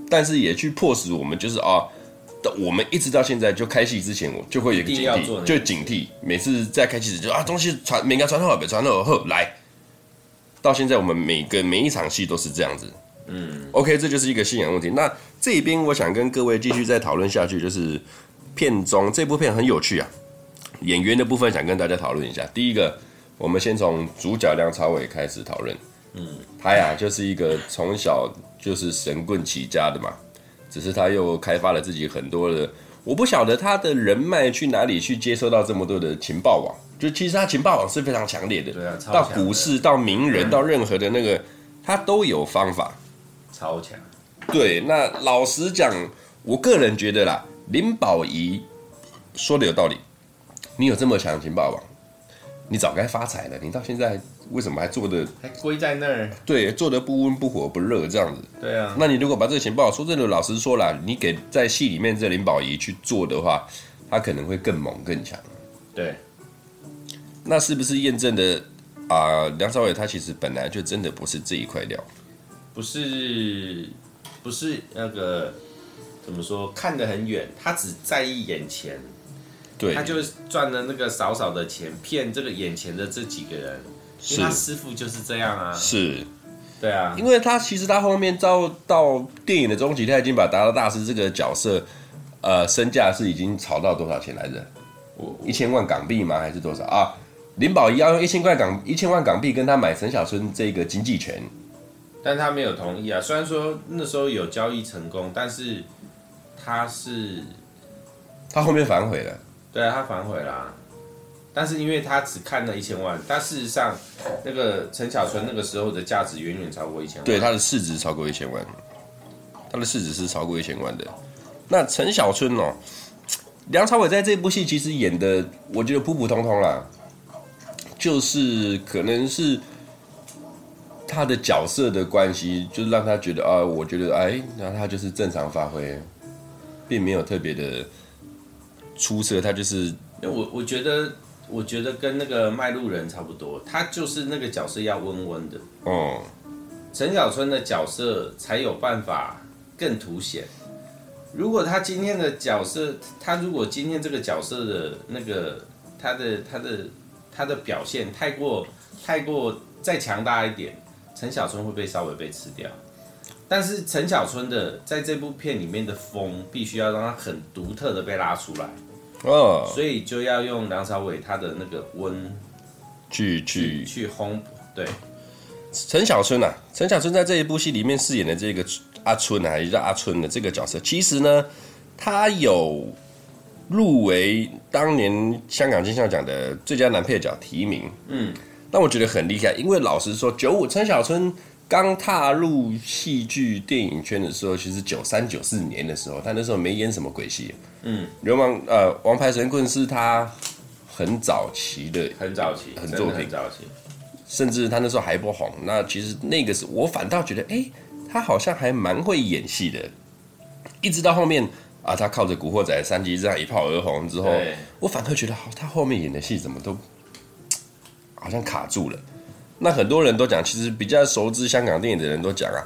但是也去迫使我们，就是啊。我们一直到现在，就开戏之前，我就会有一个警惕，就警惕。每次在开戏时，就啊，东西传，每个传好，别传好，后来。到现在，我们每个每一场戏都是这样子。嗯，OK，这就是一个信仰问题。那这边我想跟各位继续再讨论下去，就是片中，这部片很有趣啊。演员的部分想跟大家讨论一下。第一个，我们先从主角梁朝伟开始讨论。嗯，他呀就是一个从小就是神棍起家的嘛，只是他又开发了自己很多的，我不晓得他的人脉去哪里去接收到这么多的情报网。就其实他情报网是非常强烈的，对啊，到股市到名人、嗯、到任何的那个，他都有方法，超强。对，那老实讲，我个人觉得啦，林保怡说的有道理。你有这么强的情报网，你早该发财了。你到现在为什么还做的还归在那儿？对，做的不温不火不热这样子。对啊。那你如果把这个情报，说真的，老实说啦，你给在戏里面这林保怡去做的话，他可能会更猛更强。对。那是不是验证的啊、呃？梁朝伟他其实本来就真的不是这一块料，不是，不是那个怎么说？看得很远，他只在意眼前，对，他就赚了那个少少的钱，骗这个眼前的这几个人。是，因为他师傅就是这样啊。是，对啊，因为他其实他后面到到电影的终极，他已经把达达大师这个角色，呃，身价是已经炒到多少钱来着？我一千万港币吗？还是多少啊？林保怡要用一千块港一千万港币跟他买陈小春这个经济权，但他没有同意啊。虽然说那时候有交易成功，但是他是他后面反悔了。对啊，他反悔啦、啊。但是因为他只看了一千万，但事实上那个陈小春那个时候的价值远远超过一千万。对，他的市值超过一千万，他的市值是超过一千万的。那陈小春哦，梁朝伟在这部戏其实演的，我觉得普普通通啦。就是可能是他的角色的关系，就是让他觉得啊，我觉得哎，那他就是正常发挥，并没有特别的出色。他就是，我我觉得，我觉得跟那个卖路人差不多，他就是那个角色要温温的。哦，陈小春的角色才有办法更凸显。如果他今天的角色，他如果今天这个角色的那个他的他的。他的表现太过太过再强大一点，陈小春会被稍微被吃掉。但是陈小春的在这部片里面的风，必须要让他很独特的被拉出来。哦，所以就要用梁朝伟他的那个温去去去烘。对，陈小春啊，陈小春在这一部戏里面饰演的这个阿春啊，还是叫阿春的这个角色，其实呢，他有。入围当年香港金像奖的最佳男配角提名，嗯，那我觉得很厉害，因为老实说，九五陈小春刚踏入戏剧电影圈的时候，其实九三九四年的时候，他那时候没演什么鬼戏，嗯，流氓呃，王牌神棍是他很早期的，很早期很作品，很早期，甚至他那时候还不红。那其实那个时候我反倒觉得，哎、欸，他好像还蛮会演戏的，一直到后面。啊，他靠着《古惑仔》三级这样一炮而红之后，我反而觉得好，他后面演的戏怎么都好像卡住了。那很多人都讲，其实比较熟知香港电影的人都讲啊，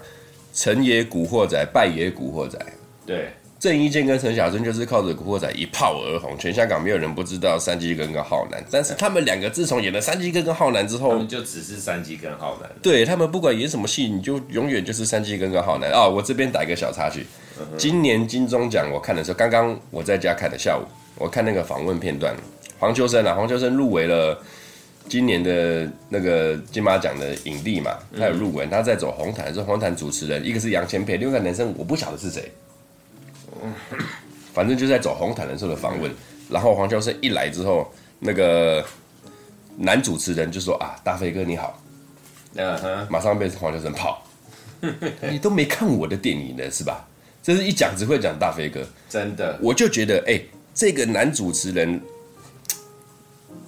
成也古惑仔，败也古惑仔。对，郑伊健跟陈小春就是靠着《古惑仔》一炮而红，全香港没有人不知道三鸡跟跟浩南。但是他们两个自从演了三鸡哥跟浩南之后，他们就只是三鸡跟浩南。对，他们不管演什么戏，你就永远就是三鸡跟跟浩南啊、哦！我这边打一个小插曲。今年金钟奖我看的时候，刚刚我在家看的下午，我看那个访问片段，黄秋生啊，黄秋生入围了今年的那个金马奖的影帝嘛，他有入围，他在走红毯的时候，红毯主持人一个是杨千霈，另外一个男生我不晓得是谁，反正就在走红毯的时候的访问，然后黄秋生一来之后，那个男主持人就说啊，大飞哥你好，马上被黄秋生泡，你都没看我的电影呢是吧？这是一讲只会讲大飞哥，真的，我就觉得，哎、欸，这个男主持人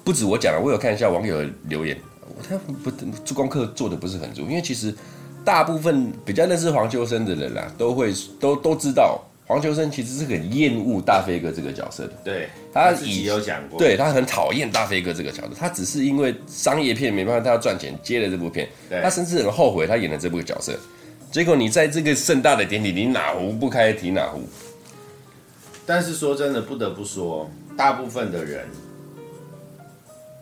不止我讲了，我有看一下网友的留言，他不做功课做的不是很足，因为其实大部分比较认识黄秋生的人啦，都会都都知道黄秋生其实是很厌恶大飞哥这个角色的，对，他自己有讲过，对他很讨厌大飞哥这个角色，他只是因为商业片没办法，他要赚钱接了这部片，他甚至很后悔他演了这部角色。结果你在这个盛大的典礼，你哪壶不开提哪壶。但是说真的，不得不说，大部分的人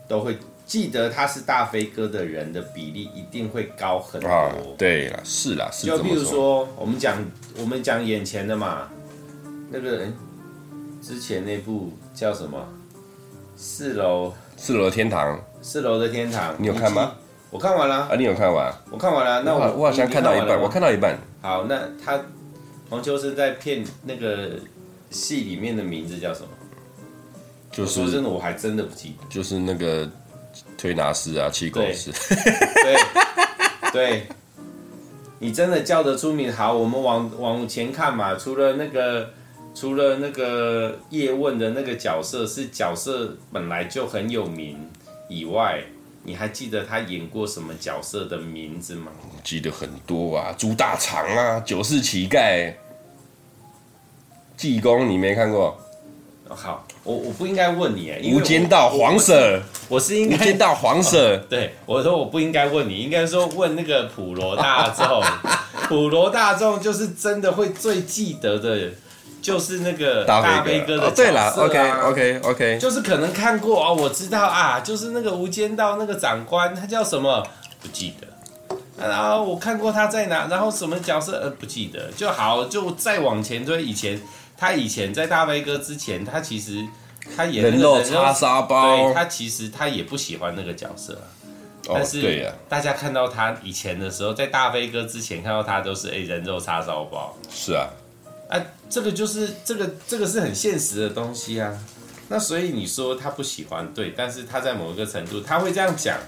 都会记得他是大飞哥的人的比例一定会高很多。啊、对了，是啦，是。就比如说，我们讲我们讲眼前的嘛，那个人之前那部叫什么？四楼，四楼的天堂，四楼的天堂，你有看吗？我看完了。啊，你有看完？我看完了。那我我好像看到一半，我看到一半。好，那他黄秋生在骗那个戏里面的名字叫什么？就是说真的，我还真的不记得。就是那个推拿师啊，气功师。对对，你真的叫得出名？好，我们往往前看嘛。除了那个，除了那个叶问的那个角色是角色本来就很有名以外。你还记得他演过什么角色的名字吗？记得很多啊，猪大肠啊，九世乞丐，济公，你没看过？好，我我不应该问你啊，无间道黄 Sir，我是应该无间道黄 Sir，对，我说我不应该问你，应该说问那个普罗大众，普罗大众就是真的会最记得的。就是那个大飞哥的角色、啊哦、对了，OK OK OK，就是可能看过哦，我知道啊，就是那个无间道那个长官，他叫什么？不记得。然后我看过他在哪，然后什么角色？呃，不记得。就好，就再往前推。以前他以前在大飞哥之前，他其实他演人肉叉烧包，对，他其实他也不喜欢那个角色。但是大家看到他以前的时候，在大飞哥之前看到他都是哎人肉叉烧包。是啊。啊，这个就是这个这个是很现实的东西啊。那所以你说他不喜欢，对，但是他在某一个程度他会这样讲，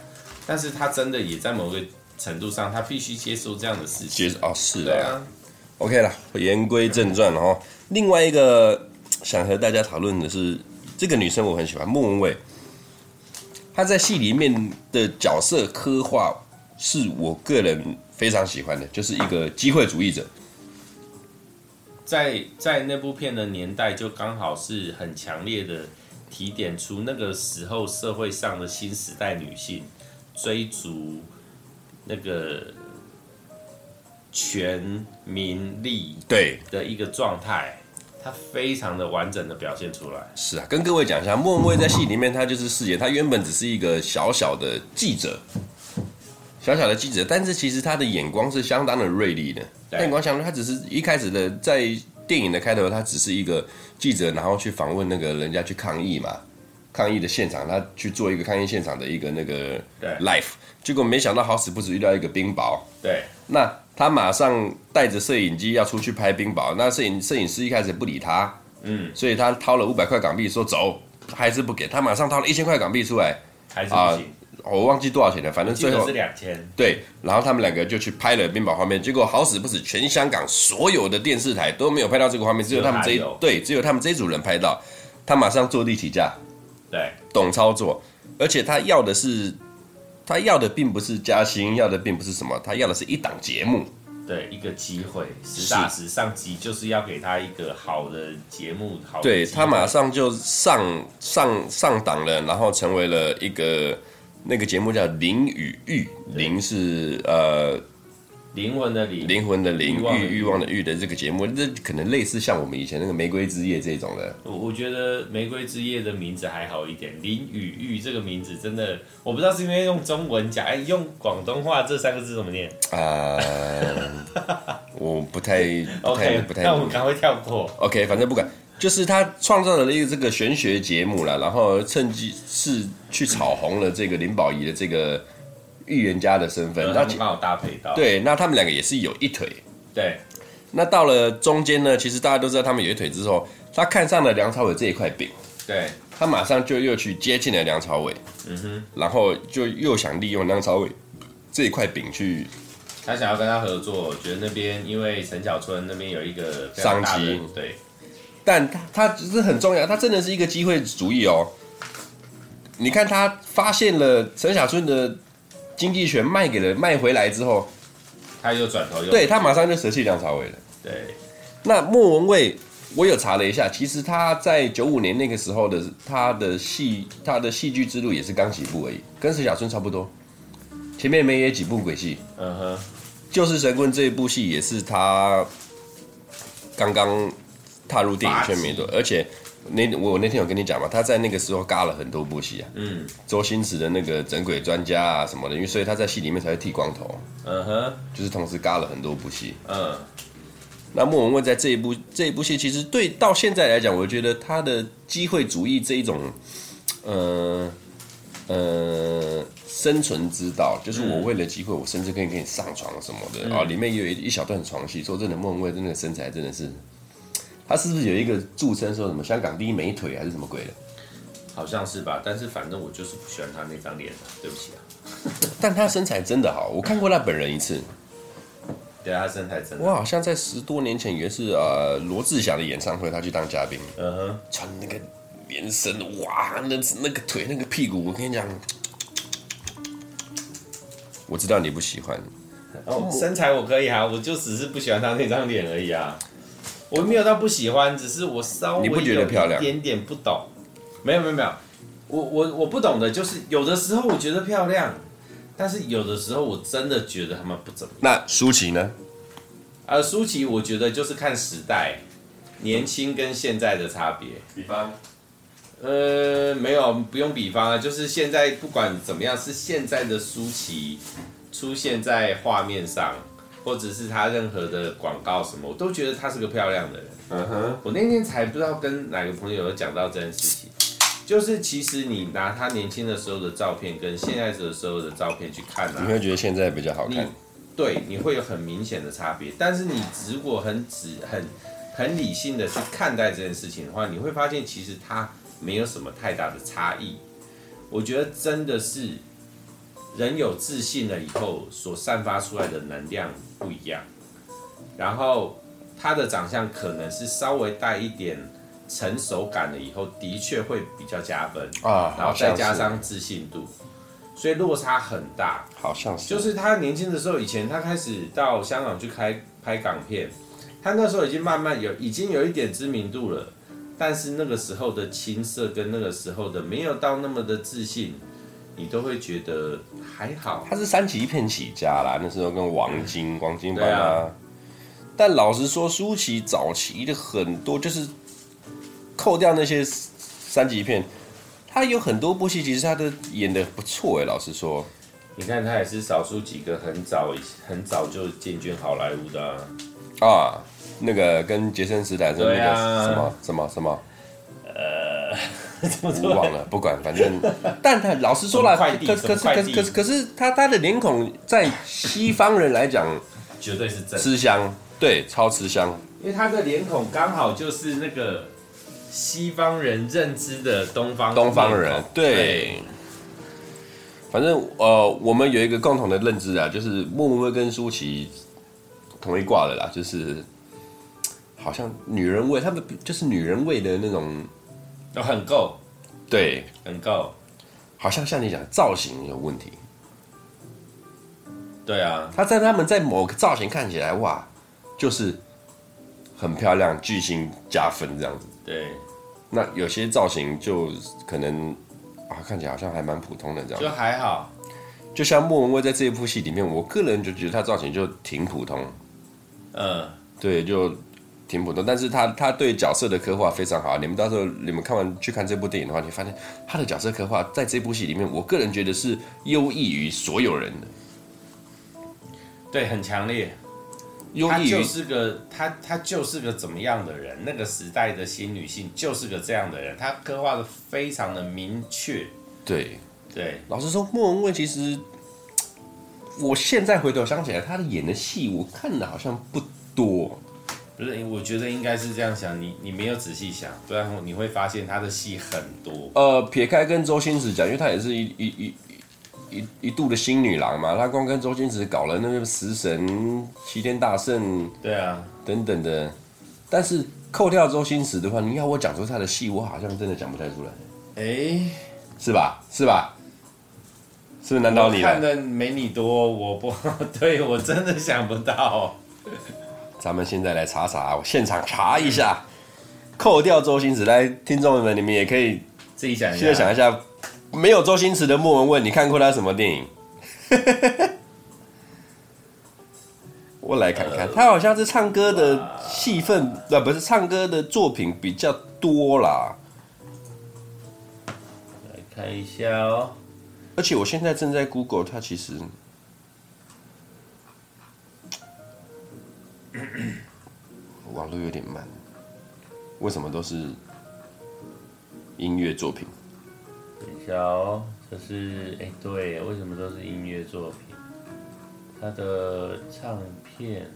但是他真的也在某个程度上，他必须接受这样的事情。接受哦，是的。OK 了，言归正传了哦。另外一个想和大家讨论的是，这个女生我很喜欢，莫文蔚。她在戏里面的角色刻画是我个人非常喜欢的，就是一个机会主义者。在在那部片的年代，就刚好是很强烈的提点出那个时候社会上的新时代女性追逐那个权名利对的一个状态，他非常的完整的表现出来。是啊，跟各位讲一下，莫文蔚在戏里面，他就是饰演他原本只是一个小小的记者，小小的记者，但是其实他的眼光是相当的锐利的。眼光相当，他只是一开始的在电影的开头，他只是一个记者，然后去访问那个人家去抗议嘛，抗议的现场，他去做一个抗议现场的一个那个 life，结果没想到好死不死遇到一个冰雹，对，那他马上带着摄影机要出去拍冰雹，那摄影摄影师一开始不理他，嗯，所以他掏了五百块港币说走，还是不给他，马上掏了一千块港币出来，还是不行。呃我忘记多少钱了，反正最后是两千。对，然后他们两个就去拍了冰雹画面，结果好死不死，全香港所有的电视台都没有拍到这个画面，只有他们这一对，只有他们这一组人拍到。他马上坐地起价，对，懂操作，而且他要的是，他要的并不是加薪，要的并不是什么，他要的是一档节目，对，一个机会，实打实上集就是要给他一个好的节目，好的。对，他马上就上上上档了，然后成为了一个。那个节目叫《林与玉，林是呃灵魂的灵，灵魂的灵，欲欲望的欲的这个节目，这可能类似像我们以前那个《玫瑰之夜》这种的。我我觉得《玫瑰之夜》的名字还好一点，《灵与欲》这个名字真的，我不知道是因为用中文讲，哎，用广东话这三个字怎么念？啊、呃，我不太，不太，OK，不太，那我们赶快跳过。OK，反正不管。就是他创造了一个这个玄学节目了，然后趁机是去炒红了这个林保怡的这个预言家的身份，然后刚好搭配到。对，那他们两个也是有一腿。对，那到了中间呢，其实大家都知道他们有一腿之后，他看上了梁朝伟这一块饼，对，他马上就又去接近了梁朝伟，嗯哼，然后就又想利用梁朝伟这一块饼去，他想要跟他合作，觉得那边因为陈小春那边有一个商机，对。但他他只是很重要，他真的是一个机会主义哦。你看他发现了陈小春的经济权卖给了卖回来之后，他又转头又对他马上就舍弃梁朝伟了。对，那莫文蔚我有查了一下，其实他在九五年那个时候的他的戏他的戏剧之路也是刚起步而已，跟石小春差不多。前面没演几部鬼戏，嗯哼，就是神棍这一部戏也是他刚刚。踏入电影圈没多，而且那我那天有跟你讲嘛，他在那个时候嘎了很多部戏啊，嗯，周星驰的那个整鬼专家啊什么的，因为所以他在戏里面才会剃光头，嗯哼，就是同时嘎了很多部戏，嗯，那莫文蔚在这一部这一部戏，其实对到现在来讲，我觉得他的机会主义这一种，呃呃，生存之道，就是我为了机会，我甚至可以跟你上床什么的。啊、嗯。里面也有一一小段床戏，说真的，莫文蔚真的身材真的是，他是不是有一个著称说什么香港第一美腿还是什么鬼的？好像是吧，但是反正我就是不喜欢他那张脸，对不起啊。但他身材真的好，我看过他本人一次。对啊，他身材真的。我好像在十多年前也是呃罗志祥的演唱会，他去当嘉宾。嗯哼，穿那个连身，哇，那那个腿那个屁股，我跟你讲，我知道你不喜欢。哦，身材我可以啊，我就只是不喜欢他那张脸而已啊。我没有到不喜欢，只是我稍微你不觉得漂亮？一点点不懂。没有没有没有，我我我不懂的就是有的时候我觉得漂亮。但是有的时候我真的觉得他们不怎么样。那舒淇呢？啊，舒淇我觉得就是看时代，年轻跟现在的差别。比方？呃，没有，不用比方啊，就是现在不管怎么样，是现在的舒淇出现在画面上，或者是他任何的广告什么，我都觉得他是个漂亮的人。嗯哼。我那天才不知道跟哪个朋友有讲到这件事情。就是其实你拿他年轻的时候的照片跟现在的时候的照片去看啊，你会觉得现在比较好看。对，你会有很明显的差别。但是你如果很仔很很理性的去看待这件事情的话，你会发现其实他没有什么太大的差异。我觉得真的是人有自信了以后所散发出来的能量不一样。然后他的长相可能是稍微带一点。成熟感了以后，的确会比较加分啊，然后再加上自信度，所以落差很大。好像是，就是他年轻的时候，以前他开始到香港去开拍港片，他那时候已经慢慢有，已经有一点知名度了，但是那个时候的青涩跟那个时候的没有到那么的自信，你都会觉得还好。他是三级片起家啦，那时候跟王晶、王晶爸爸。但老实说，舒淇早期的很多就是。扣掉那些三级片，他有很多部戏，其实他都演的不错哎。老实说，你看他也是少数几个很早很早就进军好莱坞的啊，啊。那个跟杰森斯坦森那个什么什么什么，呃，我忘了，不管，反正，但他老实说了，可可是可是可是可是他他的脸孔在西方人来讲，绝对是真吃香，对，超吃香，因为他的脸孔刚好就是那个。西方人认知的东方东方人，对，对，反正呃，我们有一个共同的认知啊，就是莫文蔚跟舒淇同一挂的啦，就是好像女人味，他们就是女人味的那种，都很够，对，很够，好像像你讲造型有问题，对啊，他在他们在某个造型看起来哇，就是很漂亮，巨星加分这样子，对。那有些造型就可能啊，看起来好像还蛮普通的这样，就还好。就像莫文蔚在这一部戏里面，我个人就觉得她造型就挺普通。嗯，对，就挺普通。但是他他对角色的刻画非常好。你们到时候你们看完去看这部电影的话，你发现他的角色刻画在这部戏里面，我个人觉得是优异于所有人的。对，很强烈。他就是个他他就是个怎么样的人？那个时代的新女性就是个这样的人，他刻画的非常的明确。对对，老实说，莫文蔚其实，我现在回头想起来，她的演的戏我看的好像不多。不是，我觉得应该是这样想，你你没有仔细想，不然你会发现他的戏很多。呃，撇开跟周星驰讲，因为他也是一一一。一一度的新女郎嘛，他光跟周星驰搞了那个食神、齐天大圣，对啊，等等的。但是扣掉周星驰的话，你要我讲出他的戏，我好像真的讲不太出来。哎、欸，是吧？是吧？是不是难道你看的没你多？我不 对，我真的想不到。咱们现在来查查，我现场查一下。扣掉周星驰，来，听众们，你们也可以自己想一下，现在想一下。没有周星驰的莫文蔚，你看过他什么电影？我来看看，他好像是唱歌的戏份，啊，不是唱歌的作品比较多啦。来看一下哦。而且我现在正在 Google，他其实 网络有点慢，为什么都是音乐作品？等一下哦，这是哎、欸，对，为什么都是音乐作品？他的唱片，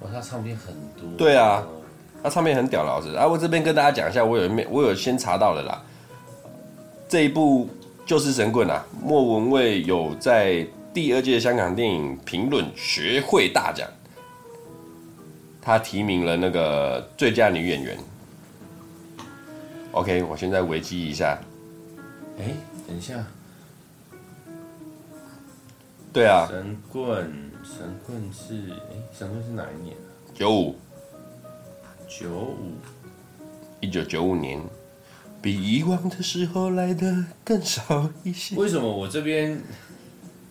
哇，他唱片很多。对啊，他唱片很屌，老师。啊，我这边跟大家讲一下，我有面，我有先查到了啦。这一部就是神棍啊，莫文蔚有在第二届香港电影评论学会大奖，他提名了那个最佳女演员。OK，我现在维基一下。哎、欸，等一下。对啊，神棍，神棍是哎，神棍是哪一年啊？九五，九五，一九九五年，比以往的时候来的更少一些。为什么我这边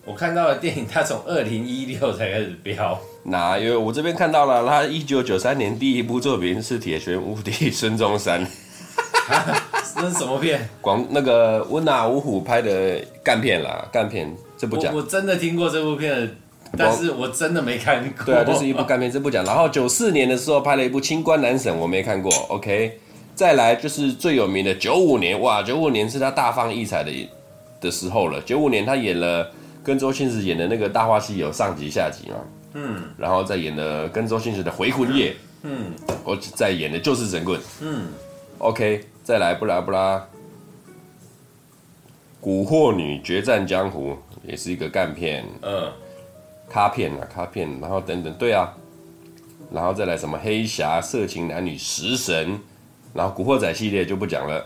我看到的电影，它从二零一六才开始飙？那因为我这边看到了，他一九九三年第一部作品是《铁拳无敌孙中山》，那是什么片？广那个温拿五虎拍的干片啦，干片。这不讲，我真的听过这部片，但是我真的没看过。对啊，就是一部干片，这不讲。然后九四年的时候拍了一部《清官难审》，我没看过。OK，再来就是最有名的九五年，哇，九五年是他大放异彩的的时候了。九五年他演了跟周星驰演的那个《大话西游》上集下集嘛，嗯，然后再演的跟周星驰的《回魂夜》，嗯，我再演的就是神棍，嗯，OK，再来布拉布拉，古惑女决战江湖。也是一个干片，嗯，卡片啊，卡片，然后等等，对啊，然后再来什么黑侠、色情男女、食神，然后古惑仔系列就不讲了。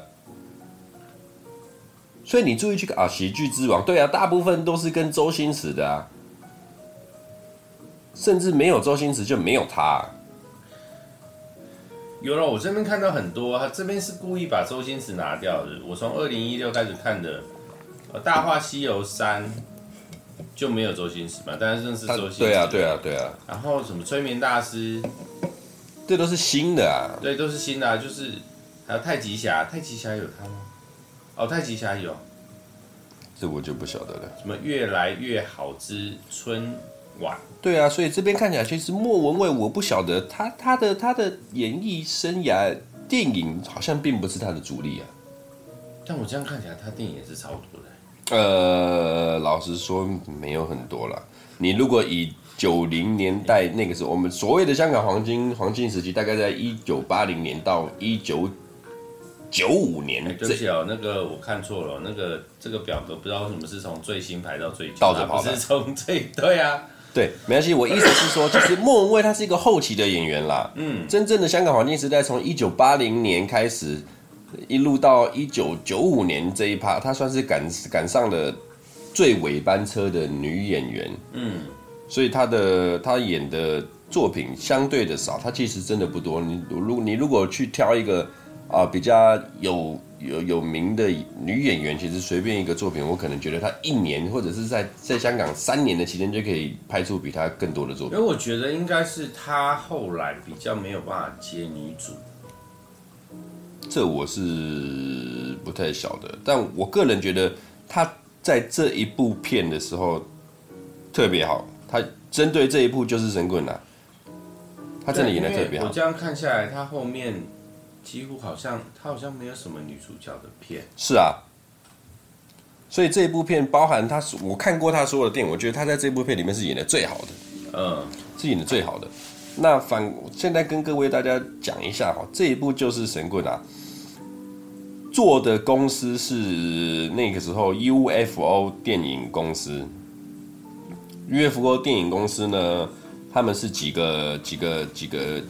所以你注意去看啊，喜剧之王，对啊，大部分都是跟周星驰的啊，甚至没有周星驰就没有他啊。有了，我这边看到很多，他这边是故意把周星驰拿掉的。我从二零一六开始看的，《大话西游三》。就没有周星驰嘛？但是认识周星驰。对啊，对啊，对啊。然后什么催眠大师，这都是新的啊。对，都是新的啊。就是还有太极侠，太极侠有他吗？哦，太极侠有。这我就不晓得了。什么越来越好之春晚？对啊，所以这边看起来其实莫文蔚，我不晓得他他的他的演艺生涯，电影好像并不是他的主力啊。但我这样看起来，他电影也是差不多的。呃，老实说没有很多了。你如果以九零年代那个时候，我们所谓的香港黄金黄金时期，大概在一九八零年到一九九五年。对不起哦，那个我看错了，那个这个表格不知道为什么是从最新排到最旧，倒着跑是从最对啊。对，没关系。我意思是说，就是莫文蔚他是一个后期的演员啦。嗯，真正的香港黄金时代从一九八零年开始。一路到一九九五年这一趴，她算是赶赶上了最尾班车的女演员。嗯，所以她的她演的作品相对的少，她其实真的不多。你如你如果去挑一个啊比较有有有名的女演员，其实随便一个作品，我可能觉得她一年或者是在在香港三年的期间就可以拍出比她更多的作品。因为我觉得应该是她后来比较没有办法接女主。这我是不太晓得，但我个人觉得她在这一部片的时候特别好。她针对这一部就是神棍啊，她真的演的特别好。我这样看下来，她后面几乎好像他好像没有什么女主角的片。是啊，所以这一部片包含他，我看过他所有的电影，我觉得他在这部片里面是演的最好的，嗯，是演的最好的。那反现在跟各位大家讲一下哈，这一部就是神棍啊。做的公司是那个时候 UFO 电影公司。UFO 电影公司呢，他们是几个几个几个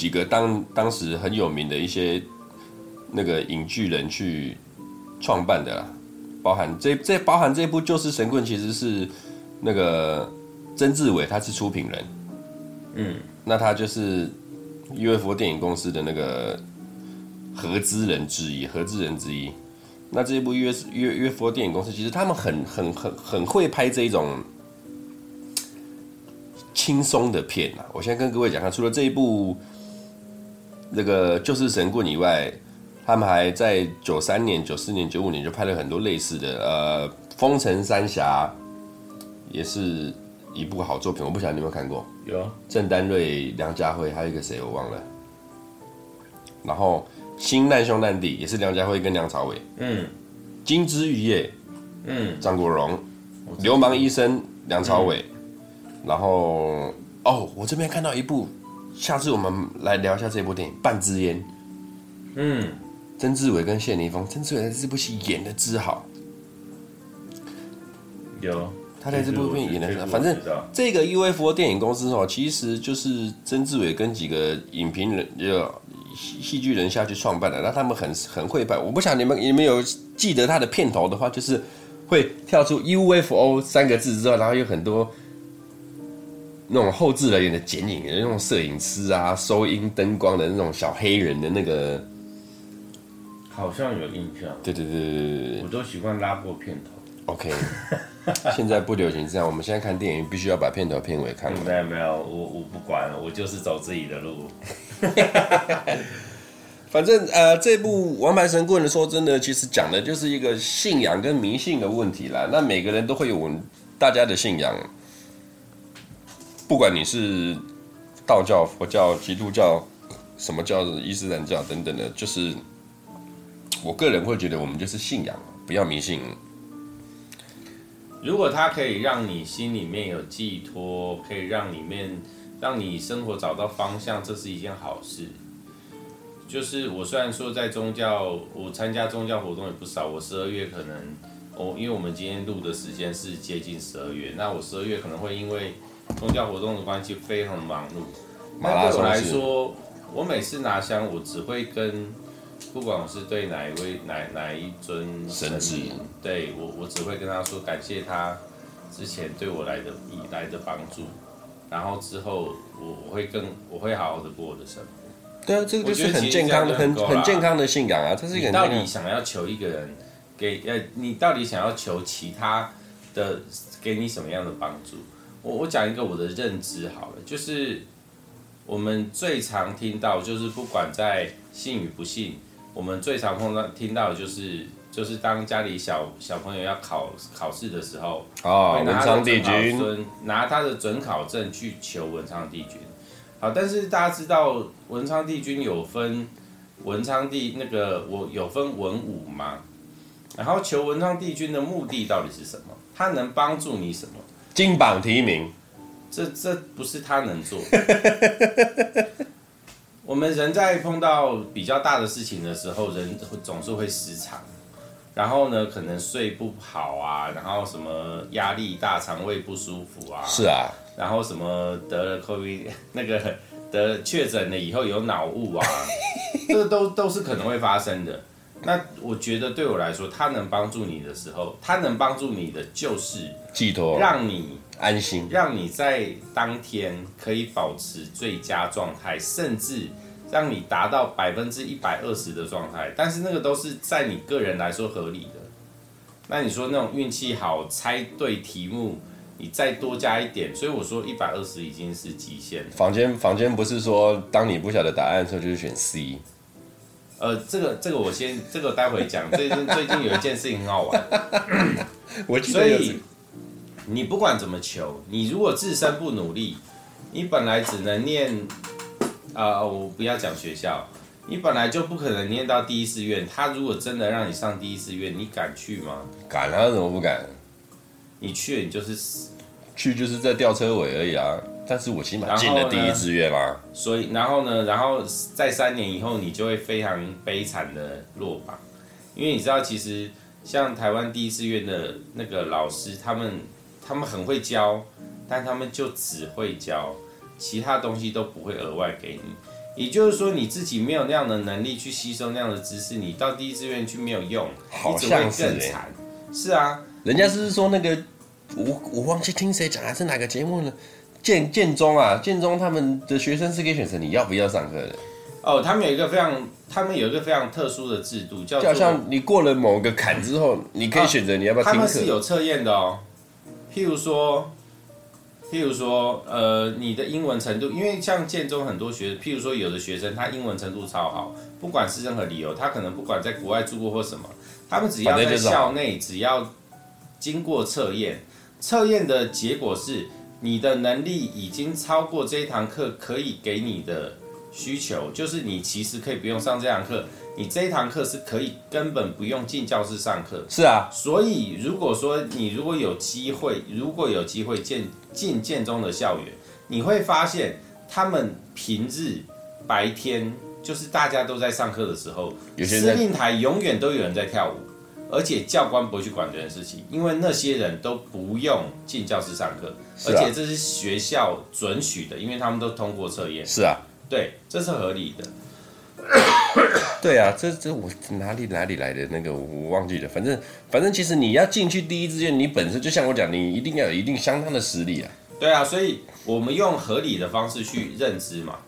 几个当当时很有名的一些那个影剧人去创办的啦，包含这这包含这部就是神棍，其实是那个曾志伟他是出品人，嗯，那他就是 UFO 电影公司的那个。合资人之一，合资人之一。那这一部 U S U U F O 电影公司，其实他们很很很很会拍这一种轻松的片啊。我先跟各位讲，他除了这一部那个就是神棍以外，他们还在九三年、九四年、九五年就拍了很多类似的，呃，风城三峡也是一部好作品，我不晓得你有没有看过。有郑丹瑞、梁家辉，还有一个谁我忘了。然后《新难兄难弟》也是梁家辉跟梁朝伟。嗯。金枝玉叶，嗯，张国荣。流氓医生梁朝伟。嗯、然后哦，我这边看到一部，下次我们来聊一下这部电影《半支烟》。嗯。曾志伟跟谢霆锋，曾志伟在这部戏演的之好。有。他在这部片演的反正这个 UFO 电影公司哦，其实就是曾志伟跟几个影评人、就戏戏剧人下去创办的。那他们很很会拍，我不想你们你们有记得他的片头的话，就是会跳出 UFO 三个字之后，然后有很多那种后置人员的剪影，那种摄影师啊、收音、灯光的那种小黑人的那个，好像有印象。对对对对对对，我都习惯拉过片头。OK。现在不流行这样，我们现在看电影必须要把片头片尾看完。没有没有，我我不管，我就是走自己的路。反正呃，这部《王牌神棍》说真的，其实讲的就是一个信仰跟迷信的问题啦。那每个人都会有大家的信仰，不管你是道教、佛教、基督教、什么教、伊斯兰教等等的，就是我个人会觉得，我们就是信仰，不要迷信。如果它可以让你心里面有寄托，可以让里面让你生活找到方向，这是一件好事。就是我虽然说在宗教，我参加宗教活动也不少。我十二月可能，哦，因为我们今天录的时间是接近十二月，那我十二月可能会因为宗教活动的关系非常忙碌。那对我来说，我每次拿香，我只会跟。不管我是对哪一位哪哪一尊神明，对我我只会跟他说感谢他之前对我来的以来的帮助，然后之后我我会更我会好好的过我的生活。对啊，这个就是很健康的很很健康的信仰啊，这是一个。你到底想要求一个人给呃，你到底想要求其他的给你什么样的帮助？我我讲一个我的认知好了，就是我们最常听到就是不管在信与不信。我们最常碰到听到的就是，就是当家里小小朋友要考考试的时候，哦，文昌帝君，拿他的准考证去求文昌帝君。好，但是大家知道文昌帝君有分文昌帝那个我有分文武吗？然后求文昌帝君的目的到底是什么？他能帮助你什么？金榜题名？这这不是他能做。我们人在碰到比较大的事情的时候，人总是会失常，然后呢，可能睡不好啊，然后什么压力大、肠胃不舒服啊，是啊，然后什么得了 COVID 那个得确诊了以后有脑雾啊，这个都都是可能会发生的。那我觉得对我来说，他能帮助你的时候，他能帮助你的就是寄托，让你安心，让你在当天可以保持最佳状态，甚至。让你达到百分之一百二十的状态，但是那个都是在你个人来说合理的。那你说那种运气好，猜对题目，你再多加一点，所以我说一百二十已经是极限了。坊间房间不是说，当你不晓得答案的时候，就是选 C。呃，这个这个我先，这个待会讲。最近最近有一件事情很好玩，我记得所以你不管怎么求，你如果自身不努力，你本来只能念。啊、呃，我不要讲学校，你本来就不可能念到第一志愿。他如果真的让你上第一志愿，你敢去吗？敢啊，怎么不敢？你去了，你就是死。去就是在吊车尾而已啊。但是我起码进了第一志愿啦。所以，然后呢，然后在三年以后，你就会非常悲惨的落榜，因为你知道，其实像台湾第一志愿的那个老师，他们他们很会教，但他们就只会教。其他东西都不会额外给你，也就是说你自己没有那样的能力去吸收那样的知识，你到第一志愿去没有用，好像是更惨。是啊，人家是说那个，我我忘记听谁讲还是哪个节目呢？建建中啊，建中他们的学生是可以选择你要不要上课的。哦，他们有一个非常，他们有一个非常特殊的制度，叫做像你过了某个坎之后，你可以选择你要不要听课。他们是有测验的哦，譬如说。譬如说，呃，你的英文程度，因为像建中很多学，譬如说有的学生他英文程度超好，不管是任何理由，他可能不管在国外住过或什么，他们只要在校内，只要经过测验，测验的结果是你的能力已经超过这一堂课可以给你的需求，就是你其实可以不用上这堂课，你这一堂课是可以根本不用进教室上课。是啊，所以如果说你如果有机会，如果有机会进进建中的校园，你会发现他们平日白天就是大家都在上课的时候，司令台永远都有人在跳舞。而且教官不会去管这件事情，因为那些人都不用进教室上课，而且这是学校准许的，因为他们都通过测验。是啊，对，这是合理的。对啊，这这我哪里哪里来的那个我忘记了，反正反正其实你要进去第一志愿，你本身就像我讲，你一定要有一定相当的实力啊。对啊，所以我们用合理的方式去认知嘛，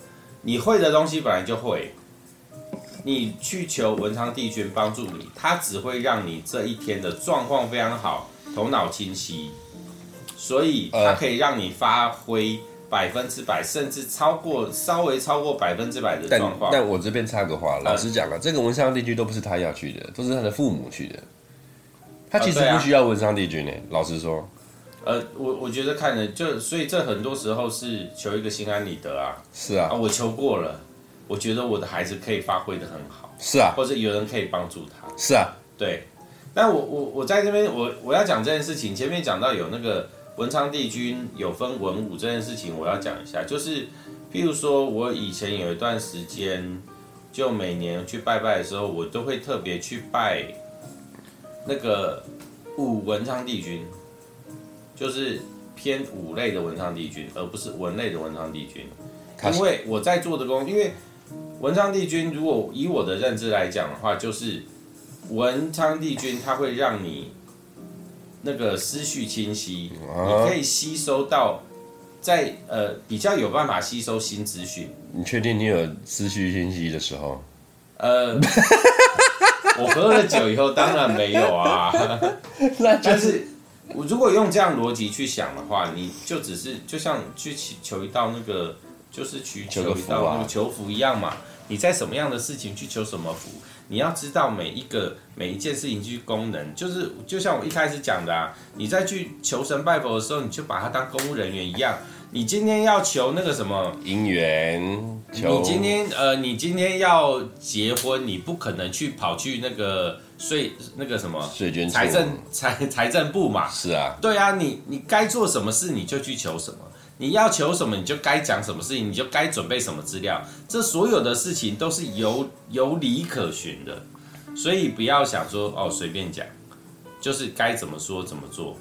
你会的东西本来就会。你去求文昌帝君帮助你，他只会让你这一天的状况非常好，头脑清晰，所以他可以让你发挥百分之百，甚至超过稍微超过百分之百的状况。但我这边插个话，老实讲啊，这个文昌帝君都不是他要去的，都是他的父母去的。他其实不需要文昌帝君呢，老实说。呃，我我觉得看着就，所以这很多时候是求一个心安理得啊。是啊，啊，我求过了。我觉得我的孩子可以发挥的很好，是啊，或者有人可以帮助他，是啊，对。但我我我在这边，我我要讲这件事情，前面讲到有那个文昌帝君有分文武这件事情，我要讲一下，就是譬如说我以前有一段时间，就每年去拜拜的时候，我都会特别去拜那个武文昌帝君，就是偏武类的文昌帝君，而不是文类的文昌帝君，因为我在做的工，因为。文昌帝君，如果以我的认知来讲的话，就是文昌帝君，它会让你那个思绪清晰，你可以吸收到在呃比较有办法吸收新资讯。你确定你有思绪清晰的时候？呃，我喝了酒以后当然没有啊。就是，我如果用这样逻辑去想的话，你就只是就像去求一道那个，就是去求一道那个求福一样嘛。你在什么样的事情去求什么福？你要知道每一个每一件事情去功能，就是就像我一开始讲的啊，你在去求神拜佛的时候，你就把它当公务人员一样。你今天要求那个什么姻缘，你今天呃，你今天要结婚，你不可能去跑去那个税那个什么税捐财政财财政部嘛？是啊，对啊，你你该做什么事你就去求什么。你要求什么，你就该讲什么事情，你就该准备什么资料。这所有的事情都是有有理可循的，所以不要想说哦随便讲，就是该怎么说怎么做，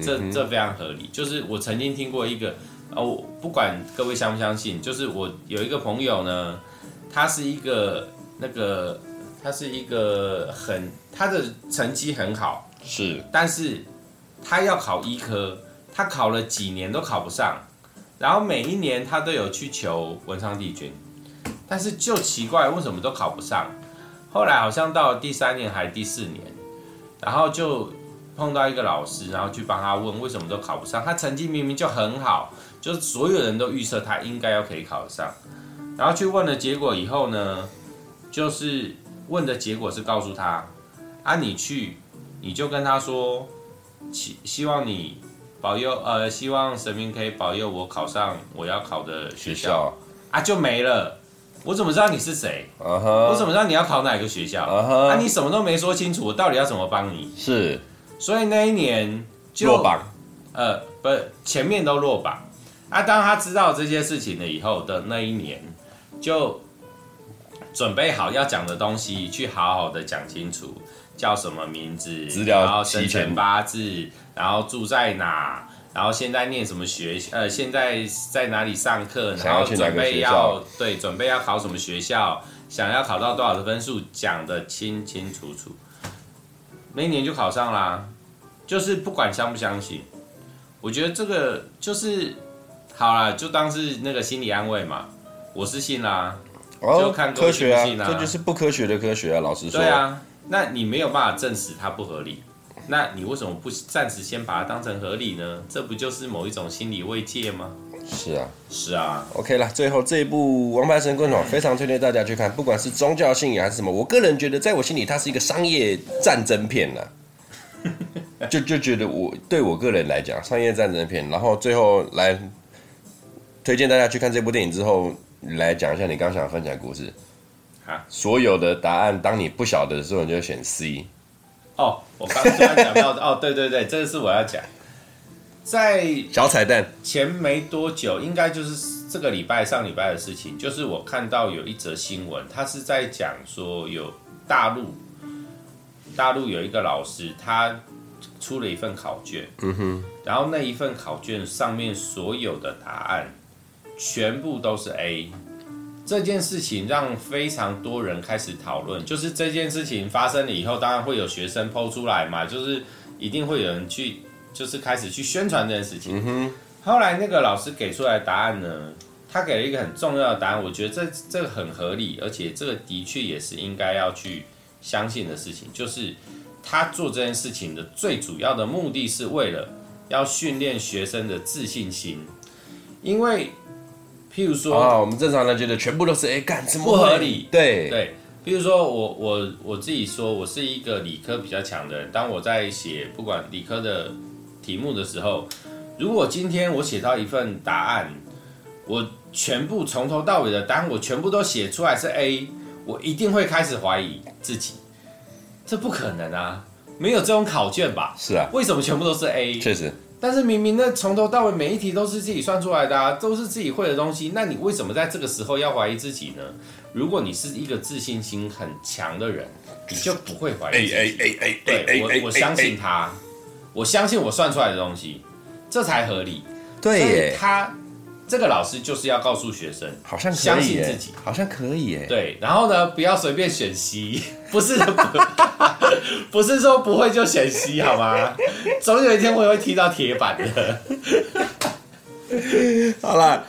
这这非常合理。就是我曾经听过一个哦，不管各位相不相信，就是我有一个朋友呢，他是一个那个他是一个很他的成绩很好，是，但是他要考医科，他考了几年都考不上。然后每一年他都有去求文昌帝君，但是就奇怪为什么都考不上。后来好像到了第三年还是第四年，然后就碰到一个老师，然后去帮他问为什么都考不上。他成绩明明就很好，就是所有人都预测他应该要可以考得上。然后去问了结果以后呢，就是问的结果是告诉他，啊你去你就跟他说，希希望你。保佑，呃，希望神明可以保佑我考上我要考的学校，啊，就没了。我怎么知道你是谁？Uh. 我怎么知道你要考哪个学校？Uh. 啊，你什么都没说清楚，我到底要怎么帮你？是，所以那一年就落榜，呃，不，前面都落榜。啊，当他知道这些事情了以后的那一年，就准备好要讲的东西，去好好的讲清楚。叫什么名字？资料，然后生辰八字，然后住在哪？然后现在念什么学？呃，现在在哪里上课？然后准备要对，准备要考什么学校？想要考到多少的分数？讲得清清楚楚。那一年就考上啦，就是不管相不相信，我觉得这个就是好啦，就当是那个心理安慰嘛。我是信啦，哦、就看科学啊，这就是不科学的科学啊，老实说。对啊。那你没有办法证实它不合理，那你为什么不暂时先把它当成合理呢？这不就是某一种心理慰藉吗？是啊，是啊。OK 了，最后这一部《王牌神棍》哦，非常推荐大家去看，不管是宗教信仰还是什么，我个人觉得，在我心里它是一个商业战争片了。就就觉得我对我个人来讲，商业战争片，然后最后来推荐大家去看这部电影之后，来讲一下你刚想分享的故事。哈所有的答案，当你不晓得的时候，你就选 C。哦，我刚刚讲到哦，对对对，这个是我要讲，在小彩蛋前没多久，应该就是这个礼拜上礼拜的事情，就是我看到有一则新闻，他是在讲说有大陆大陆有一个老师，他出了一份考卷，嗯哼，然后那一份考卷上面所有的答案全部都是 A。这件事情让非常多人开始讨论，就是这件事情发生了以后，当然会有学生 po 出来嘛，就是一定会有人去，就是开始去宣传这件事情。嗯哼，后来那个老师给出来的答案呢，他给了一个很重要的答案，我觉得这这个很合理，而且这个的确也是应该要去相信的事情，就是他做这件事情的最主要的目的是为了要训练学生的自信心，因为。譬如说，啊，我们正常人觉得全部都是哎，干什么不合理？对对，譬如说我我我自己说，我是一个理科比较强的人。当我在写不管理科的题目的时候，如果今天我写到一份答案，我全部从头到尾的答案我全部都写出来是 A，我一定会开始怀疑自己，这不可能啊，没有这种考卷吧？是啊，为什么全部都是 A？确实。但是明明那从头到尾每一题都是自己算出来的啊，都是自己会的东西，那你为什么在这个时候要怀疑自己呢？如果你是一个自信心很强的人，你就不会怀疑自己。哎哎哎哎对，我我相信他，我相信我算出来的东西，这才合理。对耶，他这个老师就是要告诉学生，好像相信自己，好像可以耶。对，然后呢，不要随便选 C，不是的。不是说不会就选 C 好吗？总有一天我也会踢到铁板的。好啦，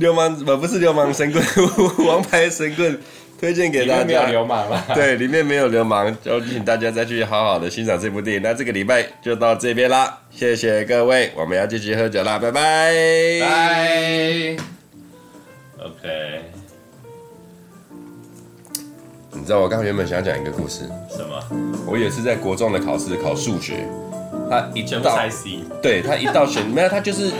流氓不不是流氓神棍，王牌神棍推荐给大家。里面没有流氓了。对，里面没有流氓，就请大家再去好好的欣赏这部电影。那这个礼拜就到这边啦，谢谢各位，我们要继续喝酒啦，拜拜。拜。OK。你知道我刚刚原本想讲一个故事，什么？我也是在国中的考试考数学，他一到，对他一到选没有，他就是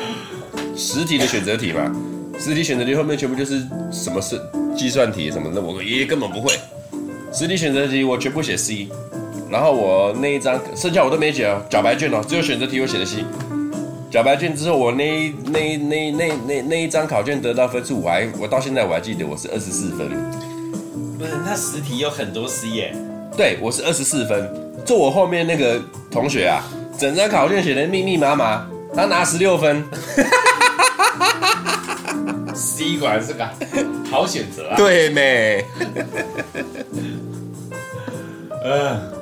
十题的选择题嘛，十题选择题后面全部就是什么是计算题什么的，我爷爷根本不会。实体选择题我全部写 C，然后我那一张剩下我都没写哦，缴白卷哦，只有选择题我写的 C。缴白卷之后，我那那那那那那一张考卷得到分数，我还我到现在我还记得我是二十四分。不是，那实体有很多 C 耶。对，我是二十四分。坐我后面那个同学啊，整张考卷写的密密麻麻，他拿十六分。C 果然是个好选择啊。对没？嗯。